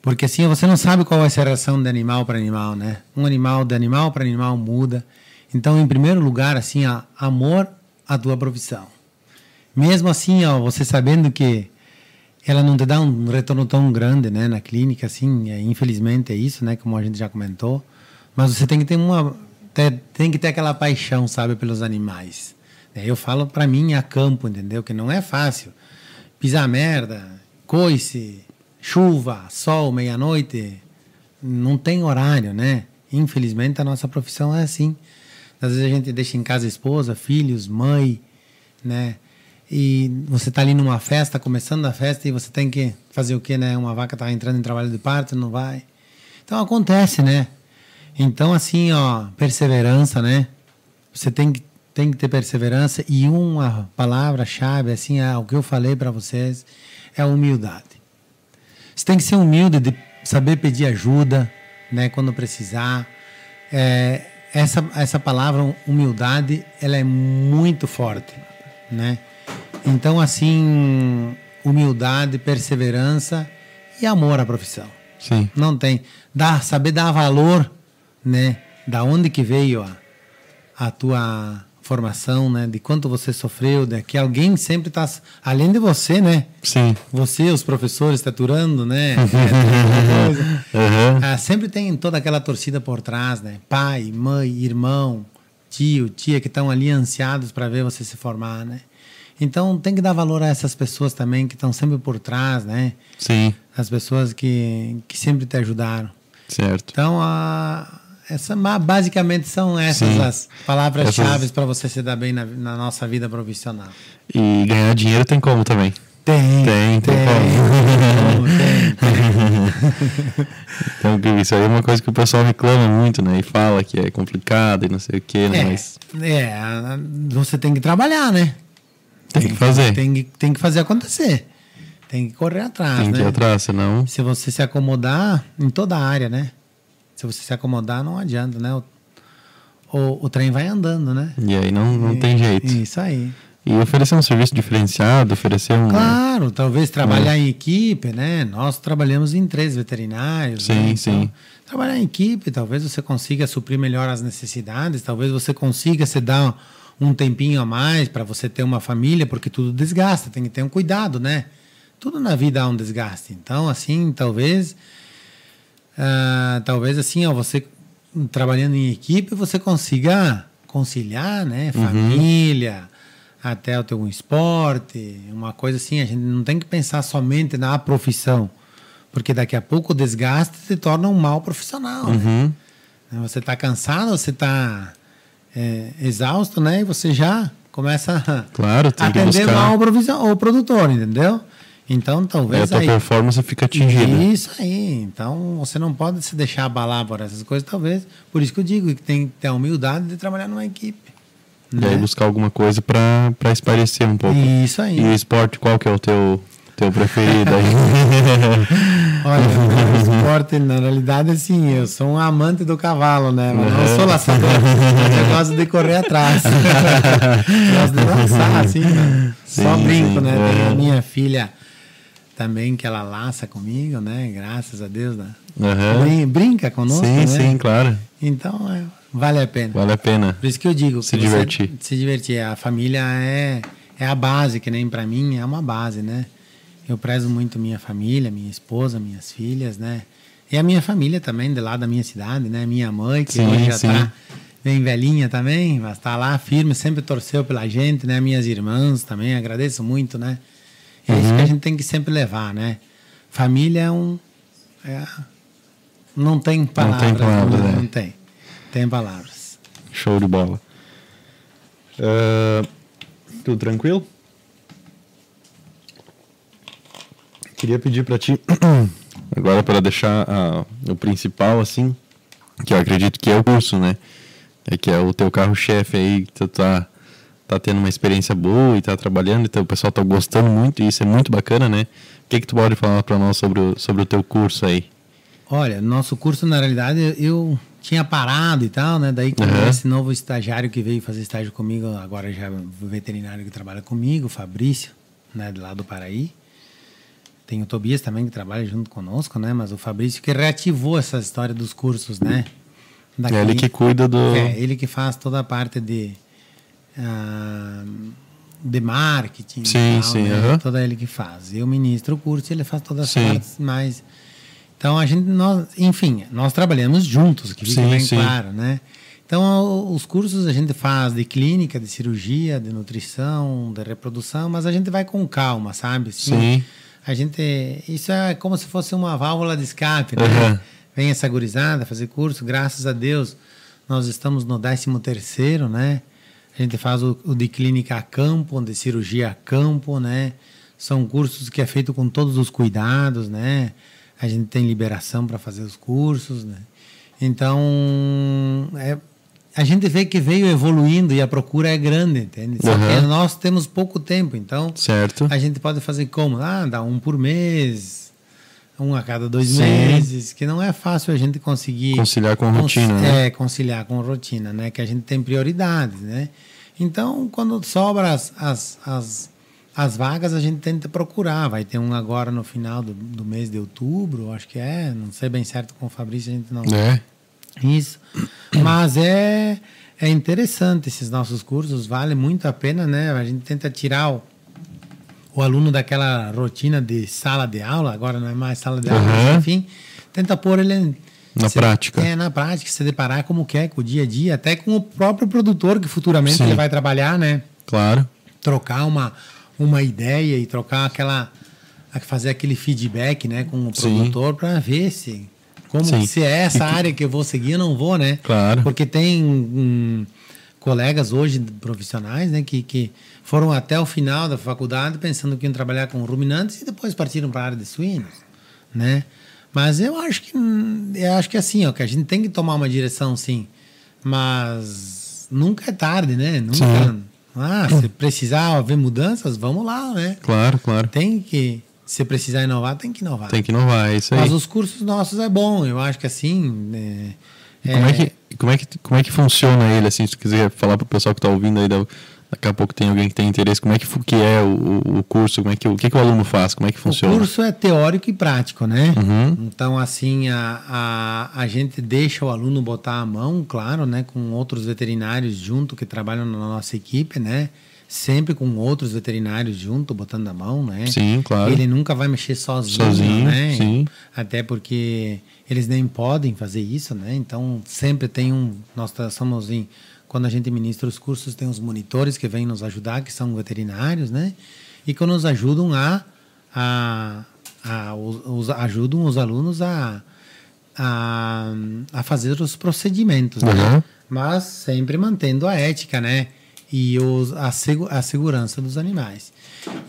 Porque assim, você não sabe qual vai ser a reação de animal para animal, né? Um animal de animal para animal muda. Então, em primeiro lugar, assim, amor à tua profissão. Mesmo assim, ó, você sabendo que ela não te dá um retorno tão grande, né, na clínica, assim, é, infelizmente é isso, né, como a gente já comentou. Mas você tem que ter uma, ter, tem que ter aquela paixão, sabe, pelos animais. É, eu falo para mim a campo, entendeu? Que não é fácil. Pisar merda, coice, chuva, sol, meia-noite, não tem horário, né? Infelizmente a nossa profissão é assim. Às vezes a gente deixa em casa esposa, filhos, mãe, né? E você tá ali numa festa, começando a festa, e você tem que fazer o quê, né? Uma vaca tá entrando em trabalho de parto, não vai. Então acontece, né? Então, assim, ó, perseverança, né? Você tem que, tem que ter perseverança. E uma palavra-chave, assim, é o que eu falei para vocês, é a humildade. Você tem que ser humilde, de saber pedir ajuda, né? Quando precisar. É, essa, essa palavra, humildade, ela é muito forte, né? Então, assim, humildade, perseverança e amor à profissão. Sim. Não tem. Dá, saber dar valor né? Da onde que veio a, a tua formação, né? De quanto você sofreu, de que alguém sempre está além de você, né? Sim. Você, os professores, taturando, né? é, uhum. ah, sempre tem toda aquela torcida por trás, né? Pai, mãe, irmão, tio, tia que estão ali ansiados para ver você se formar, né? Então tem que dar valor a essas pessoas também que estão sempre por trás, né? Sim. As pessoas que, que sempre te ajudaram. Certo. Então a essa, basicamente são essas Sim. as palavras-chave para você se dar bem na, na, nossa vida profissional. E ganhar dinheiro tem como também? Tem. Tem, tem, tem como. tem, então, isso aí é uma coisa que o pessoal reclama muito, né? E fala que é complicado e não sei o quê, né? É, Mas... é você tem que trabalhar, né? Tem, tem que fazer. Tem, tem, que fazer acontecer. Tem que correr atrás, tem né? que ir atrás, senão... Se você se acomodar em toda a área, né? Se você se acomodar, não adianta, né? O, o, o trem vai andando, né? E aí não, não e, tem jeito. Isso aí. E oferecer um serviço diferenciado, oferecer um. Claro, talvez trabalhar é. em equipe, né? Nós trabalhamos em três veterinários. Sim, né? então, sim. Trabalhar em equipe, talvez você consiga suprir melhor as necessidades, talvez você consiga se dar um tempinho a mais para você ter uma família, porque tudo desgasta, tem que ter um cuidado, né? Tudo na vida há um desgaste. Então, assim, talvez ah, talvez assim, ó, você trabalhando em equipe, você consiga conciliar, né? Uhum. Família, uhum. até o teu esporte, uma coisa assim. A gente não tem que pensar somente na profissão, porque daqui a pouco o desgaste se torna um mal profissional. Né? Uhum. Né? Você está cansado, você está é, exausto, né? E você já começa a claro, atender mal o, o produtor, entendeu? Então, talvez. E a tua aí, performance fica atingida. Isso aí. Então, você não pode se deixar abalar por essas coisas, talvez. Por isso que eu digo que tem que ter a humildade de trabalhar numa equipe. E né? aí buscar alguma coisa para esparecer um pouco. Isso aí. E o esporte, qual que é o teu, teu preferido aí? Olha, o esporte, na realidade, assim, eu sou um amante do cavalo, né? Mas não sou laçador. eu gosto de correr atrás. gosto de lançar, assim, né? Sim, Só brinco, sim. né? Tem a minha filha também que ela laça comigo, né? Graças a Deus, né? Uhum. Brinca conosco, sim, né? Sim, claro. Então, é, vale a pena. Vale a pena. Por isso que eu digo. Se divertir. Se divertir. A família é, é a base, que nem para mim é uma base, né? Eu prezo muito minha família, minha esposa, minhas filhas, né? E a minha família também, de lá da minha cidade, né? Minha mãe, que sim, hoje já sim. tá bem velhinha também, mas tá lá firme, sempre torceu pela gente, né? Minhas irmãs também, agradeço muito, né? É uhum. isso que a uhum. gente tem que sempre levar, né? Família é um. É, não tem palavras. Não tem palavras, não, é. não tem. Tem palavras. Show de bola. Uh, tudo tranquilo? Queria pedir para ti, agora para deixar uh, o principal, assim, que eu acredito que é o curso, né? É que é o teu carro-chefe aí, que tu tá tá tendo uma experiência boa e tá trabalhando, então o pessoal tá gostando muito e isso é muito bacana, né? O que que tu pode falar para nós sobre o, sobre o teu curso aí? Olha, nosso curso na realidade eu tinha parado e tal, né? Daí com uhum. esse novo estagiário que veio fazer estágio comigo, agora já o veterinário que trabalha comigo, Fabrício, né, lá do Paraí. Tem o Tobias também que trabalha junto conosco, né? Mas o Fabrício que reativou essa história dos cursos, né? É ele que cuida do. É, ele que faz toda a parte de, ah, de marketing. Sim, tal, sim, né? Toda ele que faz. Eu ministro o curso e ele faz todas as Sim. partes mais. Então a gente, nós, enfim, nós trabalhamos juntos, que fica Sim, bem sim. claro, né? Então os cursos a gente faz de clínica, de cirurgia, de nutrição, de reprodução, mas a gente vai com calma, sabe? Assim, Sim. A gente, isso é como se fosse uma válvula de escape, né? Aham. Vem essa gurizada fazer curso, graças a Deus, nós estamos no 13 terceiro, né? A gente faz o, o de clínica a campo, de cirurgia a campo, né? São cursos que é feito com todos os cuidados, né? A gente tem liberação para fazer os cursos, né? Então, é, a gente vê que veio evoluindo e a procura é grande, entende? Só que Aham. nós temos pouco tempo, então Certo. a gente pode fazer como? Ah, dá um por mês, um a cada dois Sim. meses, que não é fácil a gente conseguir Conciliar com a cons- rotina, né? É, conciliar com a rotina, né? Que a gente tem prioridades, né? Então, quando sobra as, as, as, as vagas, a gente tenta procurar. Vai ter um agora no final do, do mês de outubro, acho que é. Não sei bem certo com o Fabrício, a gente não É. isso. Mas é, é interessante esses nossos cursos, vale muito a pena, né? A gente tenta tirar o, o aluno daquela rotina de sala de aula, agora não é mais sala de aula, mas, enfim, tenta pôr ele Na se- prática. É, na prática, se deparar como que é com o dia a dia, até com o próprio produtor que futuramente Sim. ele vai trabalhar, né? Claro. trocar uma, uma ideia e trocar aquela fazer aquele feedback né com o Sim. produtor para ver se como Sim. se é essa área que eu vou seguir eu não vou né Claro. porque tem hum, colegas hoje profissionais né que, que foram até o final da faculdade pensando que iam trabalhar com ruminantes e depois partiram para a área de suínos né mas eu acho que eu acho que assim ó que a gente tem que tomar uma direção sim mas nunca é tarde né nunca Sim. ah, se precisar haver mudanças, vamos lá, né? Claro, claro. Tem que, se precisar inovar, tem que inovar. Tem que inovar, é isso aí. Mas os cursos nossos é bom, eu acho que assim. É, Como é, que, como, é que, como é que funciona ele, assim, se tu quiser falar pro pessoal que está ouvindo aí, da- daqui a pouco tem alguém que tem interesse, como é que, que é o, o- o curso, como é que, o que, que o aluno faz, como é que funciona? O curso é teórico e prático, né? Uhum. Então, assim, a, a, a gente deixa o aluno botar a mão, claro, né? Com outros veterinários junto que trabalham na nossa equipe, né? Sempre com outros veterinários junto, botando a mão, né? Sim, claro. Ele nunca vai mexer sozinho, Sozinho, né? sim. Até porque eles nem podem fazer isso, né? Então, sempre tem um... Nós tá- somos em... Quando a gente ministra os cursos, tem os monitores que vêm nos ajudar, que são veterinários, né? E que nos ajudam a... a, a os, ajudam os alunos a, a, a fazer os procedimentos, né? Uhum. Mas sempre mantendo a ética, né? E os, a, segu, a segurança dos animais.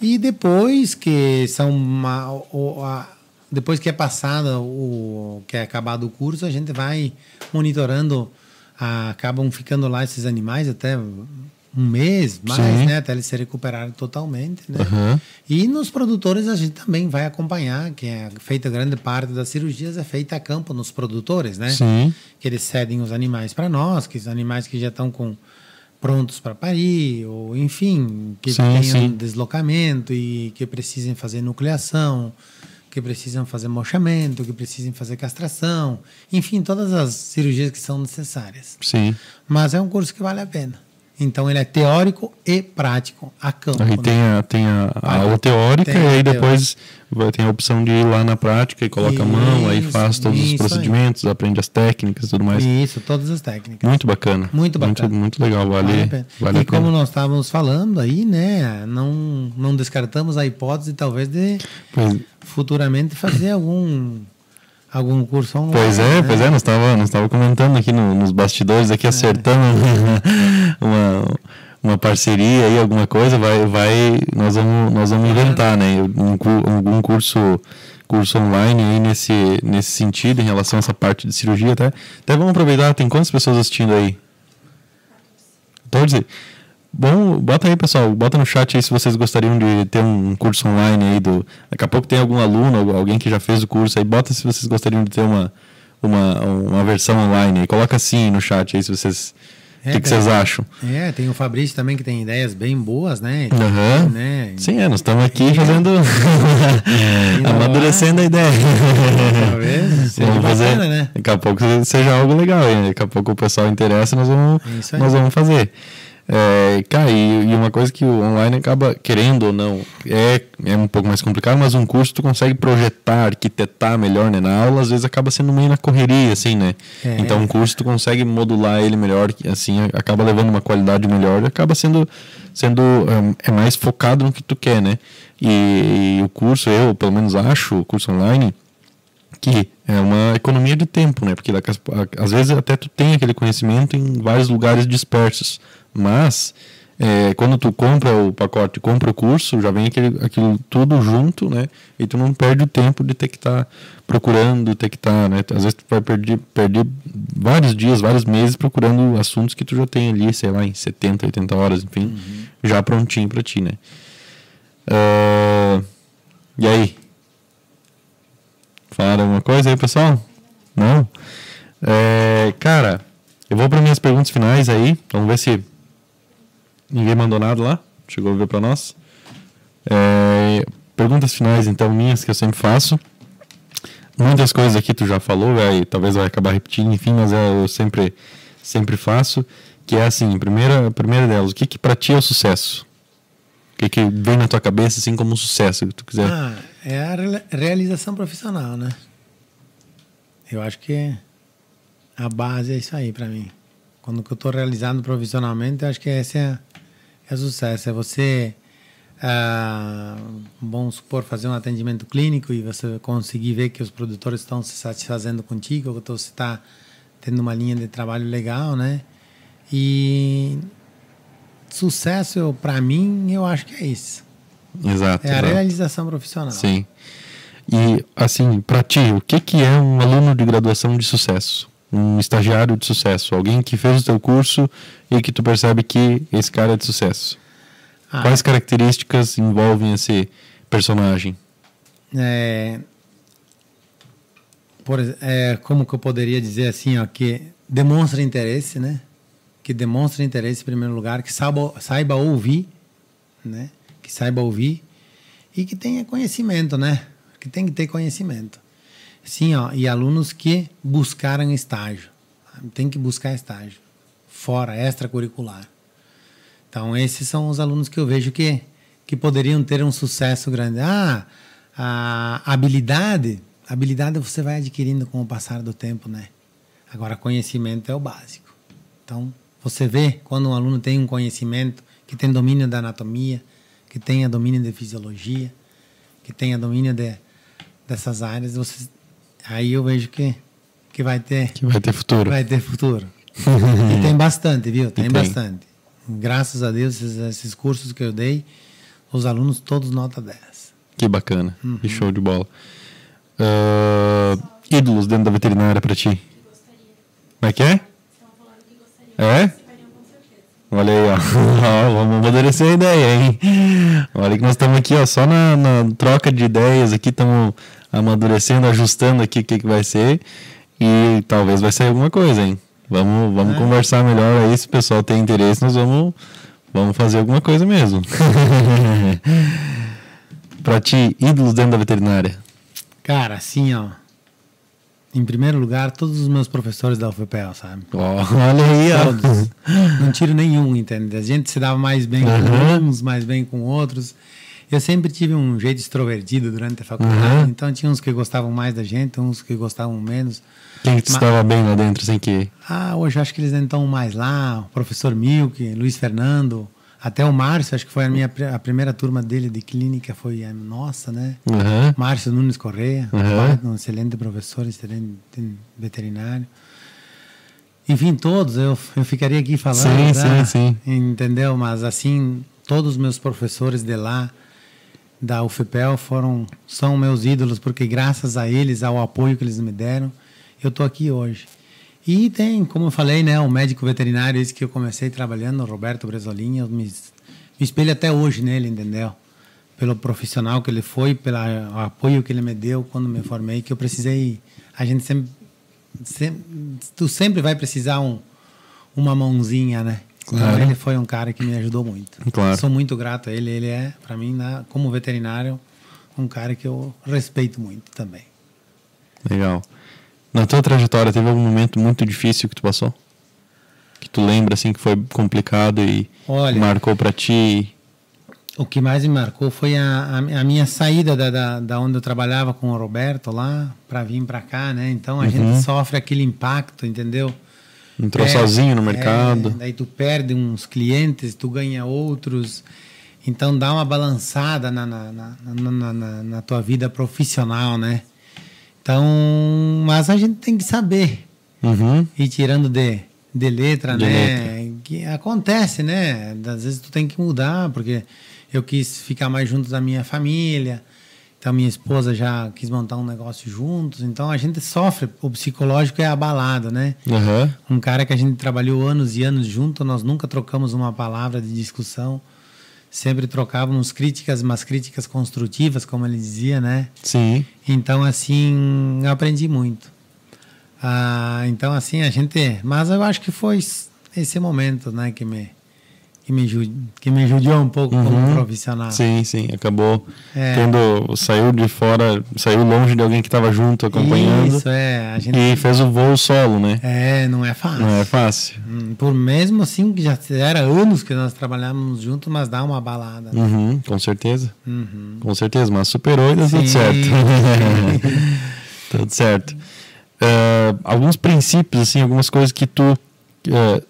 E depois que são uma, o- a- depois que é passado o que é acabado o curso, a gente vai monitorando, a- acabam ficando lá esses animais até um mês, mais, Sim. né? Até eles se recuperarem totalmente, né? Uhum. E nos produtores a gente também vai acompanhar, que é feita grande parte das cirurgias é feita a campo nos produtores, né? Sim. Que eles cedem os animais para nós, que os animais que já estão com prontos para parir, ou enfim, que Sim, tenham sim. deslocamento e que precisem fazer nucleação, que precisam fazer mochamento, que precisem fazer castração, enfim, todas as cirurgias que são necessárias. Sim. Mas é um curso que vale a pena. Então ele é teórico e prático a campo. Aí né? tem a, tem a, a Ah, aula teórica tem e aí depois vai, tem a opção de ir lá na prática e coloca a mão, aí Isso, faz todos os isso aí. procedimentos, aprende as técnicas e tudo mais. Isso, todas as técnicas. Muito bacana. Muito bacana. Muito, muito legal, vale, Vale a pena. vale e a pena. como nós estávamos falando aí, né, não, não descartamos a hipótese talvez de Pois, futuramente fazer algum algum curso online. Pois é, né? pois é, nós estava nós tava comentando aqui no- nos bastidores, aqui acertando uma, uma parceria aí, alguma coisa, vai, vai, nós vamos, nós vamos inventar, né? Um, algum curso, curso online aí nesse, nesse sentido, em relação a essa parte de cirurgia, até. Até vamos aproveitar, tem quantas pessoas assistindo aí? 14? Bom, bota aí, pessoal, bota no chat aí se vocês gostariam de ter um curso online aí do. Daqui a pouco tem algum aluno, algu- alguém que já fez o curso aí, bota se vocês gostariam de ter uma, uma, uma versão online aí. Coloca assim no chat aí se vocês O que, que vocês acham? É, tem o Fabrício também que tem ideias bem boas, né? Uhum. né? Sim, é, nós estamos aqui fazendo. amadurecendo a ideia. Talvez seja Vamos fazer. bacana, né? Daqui a pouco seja algo legal. Daqui a pouco o pessoal interessa, nós vamos, É nós vamos fazer. É, cara, e, e uma coisa que o online acaba querendo ou não, é, é um pouco mais complicado, mas um curso tu consegue projetar, arquitetar melhor né, na aula, às vezes acaba sendo meio na correria, assim, né? É. Então um curso tu consegue modular ele melhor, assim, acaba levando uma qualidade melhor e acaba sendo, sendo hum, é mais focado no que tu quer, né? E, e o curso, eu pelo menos acho, o curso online, que é uma economia de tempo, né? Porque às vezes até tu tem aquele conhecimento em vários lugares dispersos, mas é, quando tu compra o pacote, compra o curso, já vem aquele, aquilo tudo junto, né? E tu não perde o tempo de ter que estar procurando, ter que estar, né? Às vezes tu vai perder, perder vários dias, vários meses procurando assuntos que tu já tem ali, sei lá, em 70, 80 horas, enfim, já prontinho para ti, né? Ah, e aí? Falaram alguma coisa aí, pessoal? Não? É, cara, eu vou para minhas perguntas finais aí. Vamos ver se ninguém mandou nada lá. Chegou a ver para nós. É, perguntas finais, então, minhas que eu sempre faço. Muitas coisas aqui tu já falou, vai, talvez vai acabar repetindo, enfim, mas é, eu sempre, sempre faço. Que é assim, primeira, a primeira delas, o que, que para ti é o sucesso? O que, que vem na tua cabeça assim como um sucesso, que tu quiser? Ah, é a re- realização profissional, né? Eu acho que a base é isso aí para mim. Quando eu estou realizando profissionalmente, eu acho que esse é, é sucesso. É você, ah, vamos supor, fazer um atendimento clínico e você conseguir ver que os produtores estão se satisfazendo contigo, que você está tendo uma linha de trabalho legal, né? E sucesso, para mim, eu acho que é isso. Exato. É a exato. realização profissional. Sim. E, assim, para ti, o que, que é um aluno de graduação de sucesso? Um estagiário de sucesso? Alguém que fez o teu curso e que tu percebe que esse cara é de sucesso? Ah, Quais características envolvem esse personagem? é, por, é, como que eu poderia dizer assim, ó, que demonstra interesse, né? Que demonstra interesse em primeiro lugar, que saiba, saiba ouvir, né? Que saiba ouvir e que tenha conhecimento, né? Que tem que ter conhecimento. Sim, ó, e alunos que buscaram estágio. Tem que buscar estágio fora, extracurricular. Então, esses são os alunos que eu vejo que, que poderiam ter um sucesso grande. Ah, a habilidade, habilidade você vai adquirindo com o passar do tempo, né? Agora, conhecimento é o básico. Então, você vê quando um aluno tem um conhecimento, que tem domínio da anatomia, que tenha domínio de fisiologia, que tenha domínio de, dessas áreas, você, aí eu vejo que, que vai ter Que vai ter futuro. Vai ter futuro. e tem bastante, viu? Tem, tem. bastante. Graças a Deus, esses, esses cursos que eu dei, os alunos todos nota 10. Que bacana. Uhum. Que show de bola. Ah, ídolos dentro da veterinária para ti? Como é que é? É? Olha aí, ó. Ó, Vamos amadurecer a ideia, hein? Olha que nós estamos aqui, ó, só na, na troca de ideias aqui, estamos amadurecendo, ajustando aqui o que, que vai ser. E talvez vai sair alguma coisa, hein? Vamos, vamos É. conversar melhor aí. Se o pessoal tem interesse, nós vamos, vamos fazer alguma coisa mesmo. pra ti, ídolos dentro da veterinária. Cara, assim, ó. Em primeiro lugar, todos os meus professores da UFPEL, sabe? Ó, olha aí, ó. Todos. Não tiro nenhum, entende? A gente se dava mais bem Uhum. com uns, mais bem com outros. Eu sempre tive um jeito extrovertido durante a faculdade, Uhum. então tinha uns que gostavam mais da gente, uns que gostavam menos. Quem que estava bem lá dentro, sem que... Ah, hoje acho que eles não estão mais lá. O professor Milk, Luiz Fernando, até o Márcio, acho que foi a minha a primeira turma dele de clínica, foi a nossa, né? Aham. Márcio Nunes Correia, Uhum. um excelente professor, excelente veterinário. Enfim, todos, eu, eu ficaria aqui falando. Sim, tá? sim, Entendeu? Mas assim, todos os meus professores de lá, da UFPEL, foram, são meus ídolos, porque graças a eles, ao apoio que eles me deram, eu estou aqui hoje. E tem, como eu falei, né, o médico veterinário, esse que eu comecei trabalhando, Roberto Bresolini, eu me, me espelho até hoje nele, entendeu? Pelo profissional que ele foi, pelo apoio que ele me deu quando me formei, que eu precisei. A gente sempre. sempre tu sempre vai precisar um, uma mãozinha, né? Claro. Então ele foi um cara que me ajudou muito. Claro. Sou muito grato a ele. Ele é, para mim, na, como veterinário, um cara que eu respeito muito também. Legal. Na tua trajetória, teve algum momento muito difícil que tu passou? Que tu lembra, assim, que foi complicado e Olha. marcou pra ti? O que mais me marcou foi a, a, a minha saída da, da, da onde eu trabalhava com o Roberto lá para vir para cá, né? Então a Uhum. gente sofre aquele impacto, entendeu? Entrou Perde- sozinho no é, mercado? daí tu perde uns clientes, tu ganha outros. Então dá uma balançada na, na, na, na, na- tua vida profissional, né? Então, mas a gente tem que saber Uhum. ir tirando de, de letra, De né? Que acontece, né? Às vezes tu tem que mudar, porque eu quis ficar mais junto da minha família. Então minha esposa já quis montar um negócio juntos. Então a gente sofre, o psicológico é abalado, né? Aham. Um cara que a gente trabalhou anos e anos junto, nós nunca trocamos uma palavra de discussão. Sempre trocávamos críticas, mas críticas construtivas, como ele dizia, né? Sim. Então, assim, eu aprendi muito. Ah, então, assim, a gente. Mas eu acho que foi esse momento, né, que me, que me, que me judiou um pouco como Uhum. profissional. Sim, sim. Acabou É. tendo. Saiu de fora, saiu longe de alguém que estava junto, acompanhando. Isso, é. A gente, E fez o voo solo, né? é, não é fácil. Não é fácil. Hum, Por mesmo assim, que já era anos que nós trabalhávamos juntos, mas dá uma balada. né? Uhum, com certeza. Uhum. Com certeza, mas superou e deu tudo certo. tudo certo. Eh, alguns princípios, assim, algumas coisas que tu. na-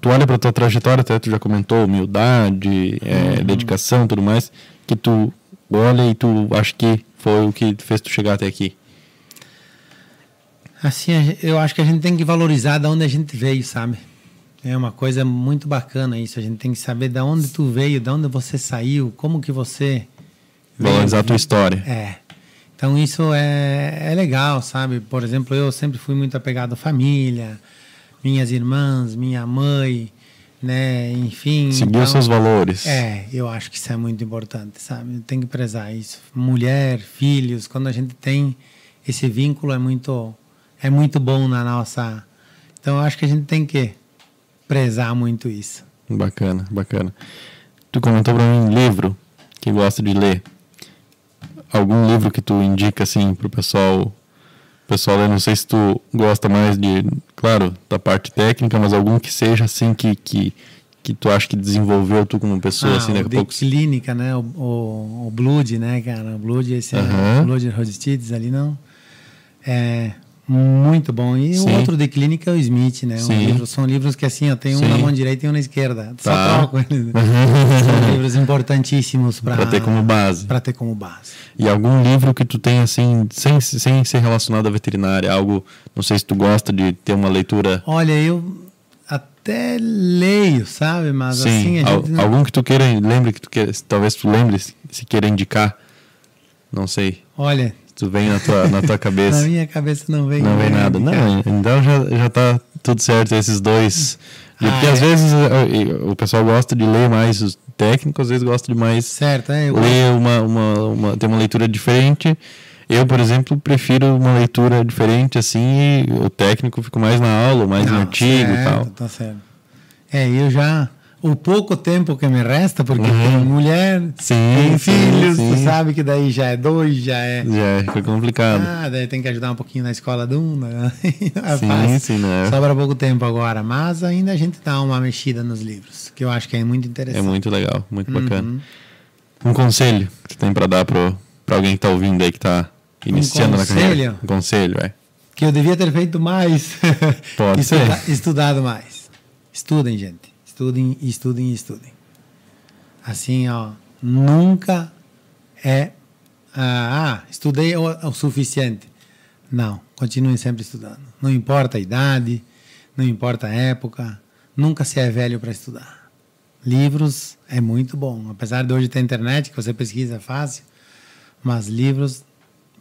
tu olha pra tua trajetória, até tu já comentou, humildade, eh, Uhum. dedicação tudo mais, que tu olha e tu acha que foi o que fez tu chegar até aqui. Assim, eu acho que a gente tem que valorizar de onde a gente veio, sabe? É uma coisa muito bacana isso. A gente tem que saber de onde tu veio, de onde você saiu, como que você. Valorizar a tua história. É. Então isso é, é legal, sabe? Por exemplo, eu sempre fui muito apegado à família, minhas irmãs, minha mãe, né? Enfim. Seguir então- os seus valores. é, eu acho que isso é muito importante, sabe? Tem que prezar isso. Mulher, filhos, quando a gente tem esse vínculo é muito é muito bom na nossa. Então eu acho que a gente tem que prezar muito isso. Bacana, bacana. Tu comentou pra mim livro que gosta de ler. Algum livro que tu indica assim pro pessoal? Pessoal, eu não sei se tu gosta mais de, claro, da parte técnica, mas algum que seja assim que que, que tu acha que desenvolveu tu como pessoa ah, assim, daqui a pouco. clínica, né? O, o, o Blood, né, cara? O Blood, esse Aham. é, o Blood Rostides ali, não? É muito bom. E Sim. o outro de clínica é o Smith, né? Um livro- são livros que assim, eu tenho um Sim. na mão direita e um na esquerda. Só Tá. troco eles. São livros importantíssimos para ter como base. Para ter como base. E algum livro que tu tem assim, sem, sem ser relacionado à veterinária, algo, não sei se tu gosta de ter uma leitura Olha, eu até leio, sabe? Mas Sim, assim, a gente algum que tu queira, lembre que tu queira, talvez tu lembre se queira indicar. Não sei, Olha, vem na tua, na tua na cabeça. minha cabeça não vem. não vem nada. Não, então já, já tá tudo certo esses dois. E Ah, porque é. às vezes eh, o pessoal gosta de ler mais os técnicos, às vezes gosta de mais Certo, é. Eu, ler uma, uma, uma, ter uma leitura diferente. Eu, por exemplo, prefiro uma leitura diferente assim e o técnico fico mais na aula, mais no Não, artigo e certo, tal. Tá certo. É, eu já. O pouco tempo que me resta, porque Uhum. tem mulher, Sim, tem filhos, sim. tu sabe que daí já é dois, já é. Já fica complicado. Ah, daí tem que ajudar um pouquinho na escola de um. Né? É sim, fácil. sim, né? Sobra pouco tempo agora, mas ainda a gente dá uma mexida nos livros, que eu acho que é muito É interessante. muito legal, muito Uhum. bacana. Um conselho que tu tem pra dar pro, pra alguém que tá ouvindo aí, que tá iniciando na carreira? conselho? Um conselho, é. Que eu devia ter feito mais. Pode Estuda- ser. Estudado mais. Estudem, gente. Estudem, estudem, estudem. Assim, ó, nunca é. Ah, ah, estudei o, o suficiente. Não, continuem sempre estudando. Não importa a idade, não importa a época, nunca se é velho para estudar. Livros é muito bom. Apesar de hoje ter internet, que você pesquisa fácil, mas livros,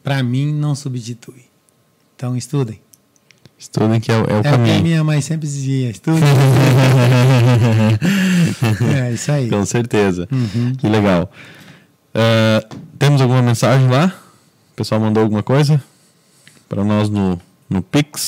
para mim, não substitui. Então, estudem. Estudem que é, o- é o É o que a caminho. minha mãe sempre dizia, estudem. é isso aí. Com certeza. Uhum. Que legal. Ah, temos alguma mensagem lá? O pessoal mandou alguma coisa? Para nós no, no Pix?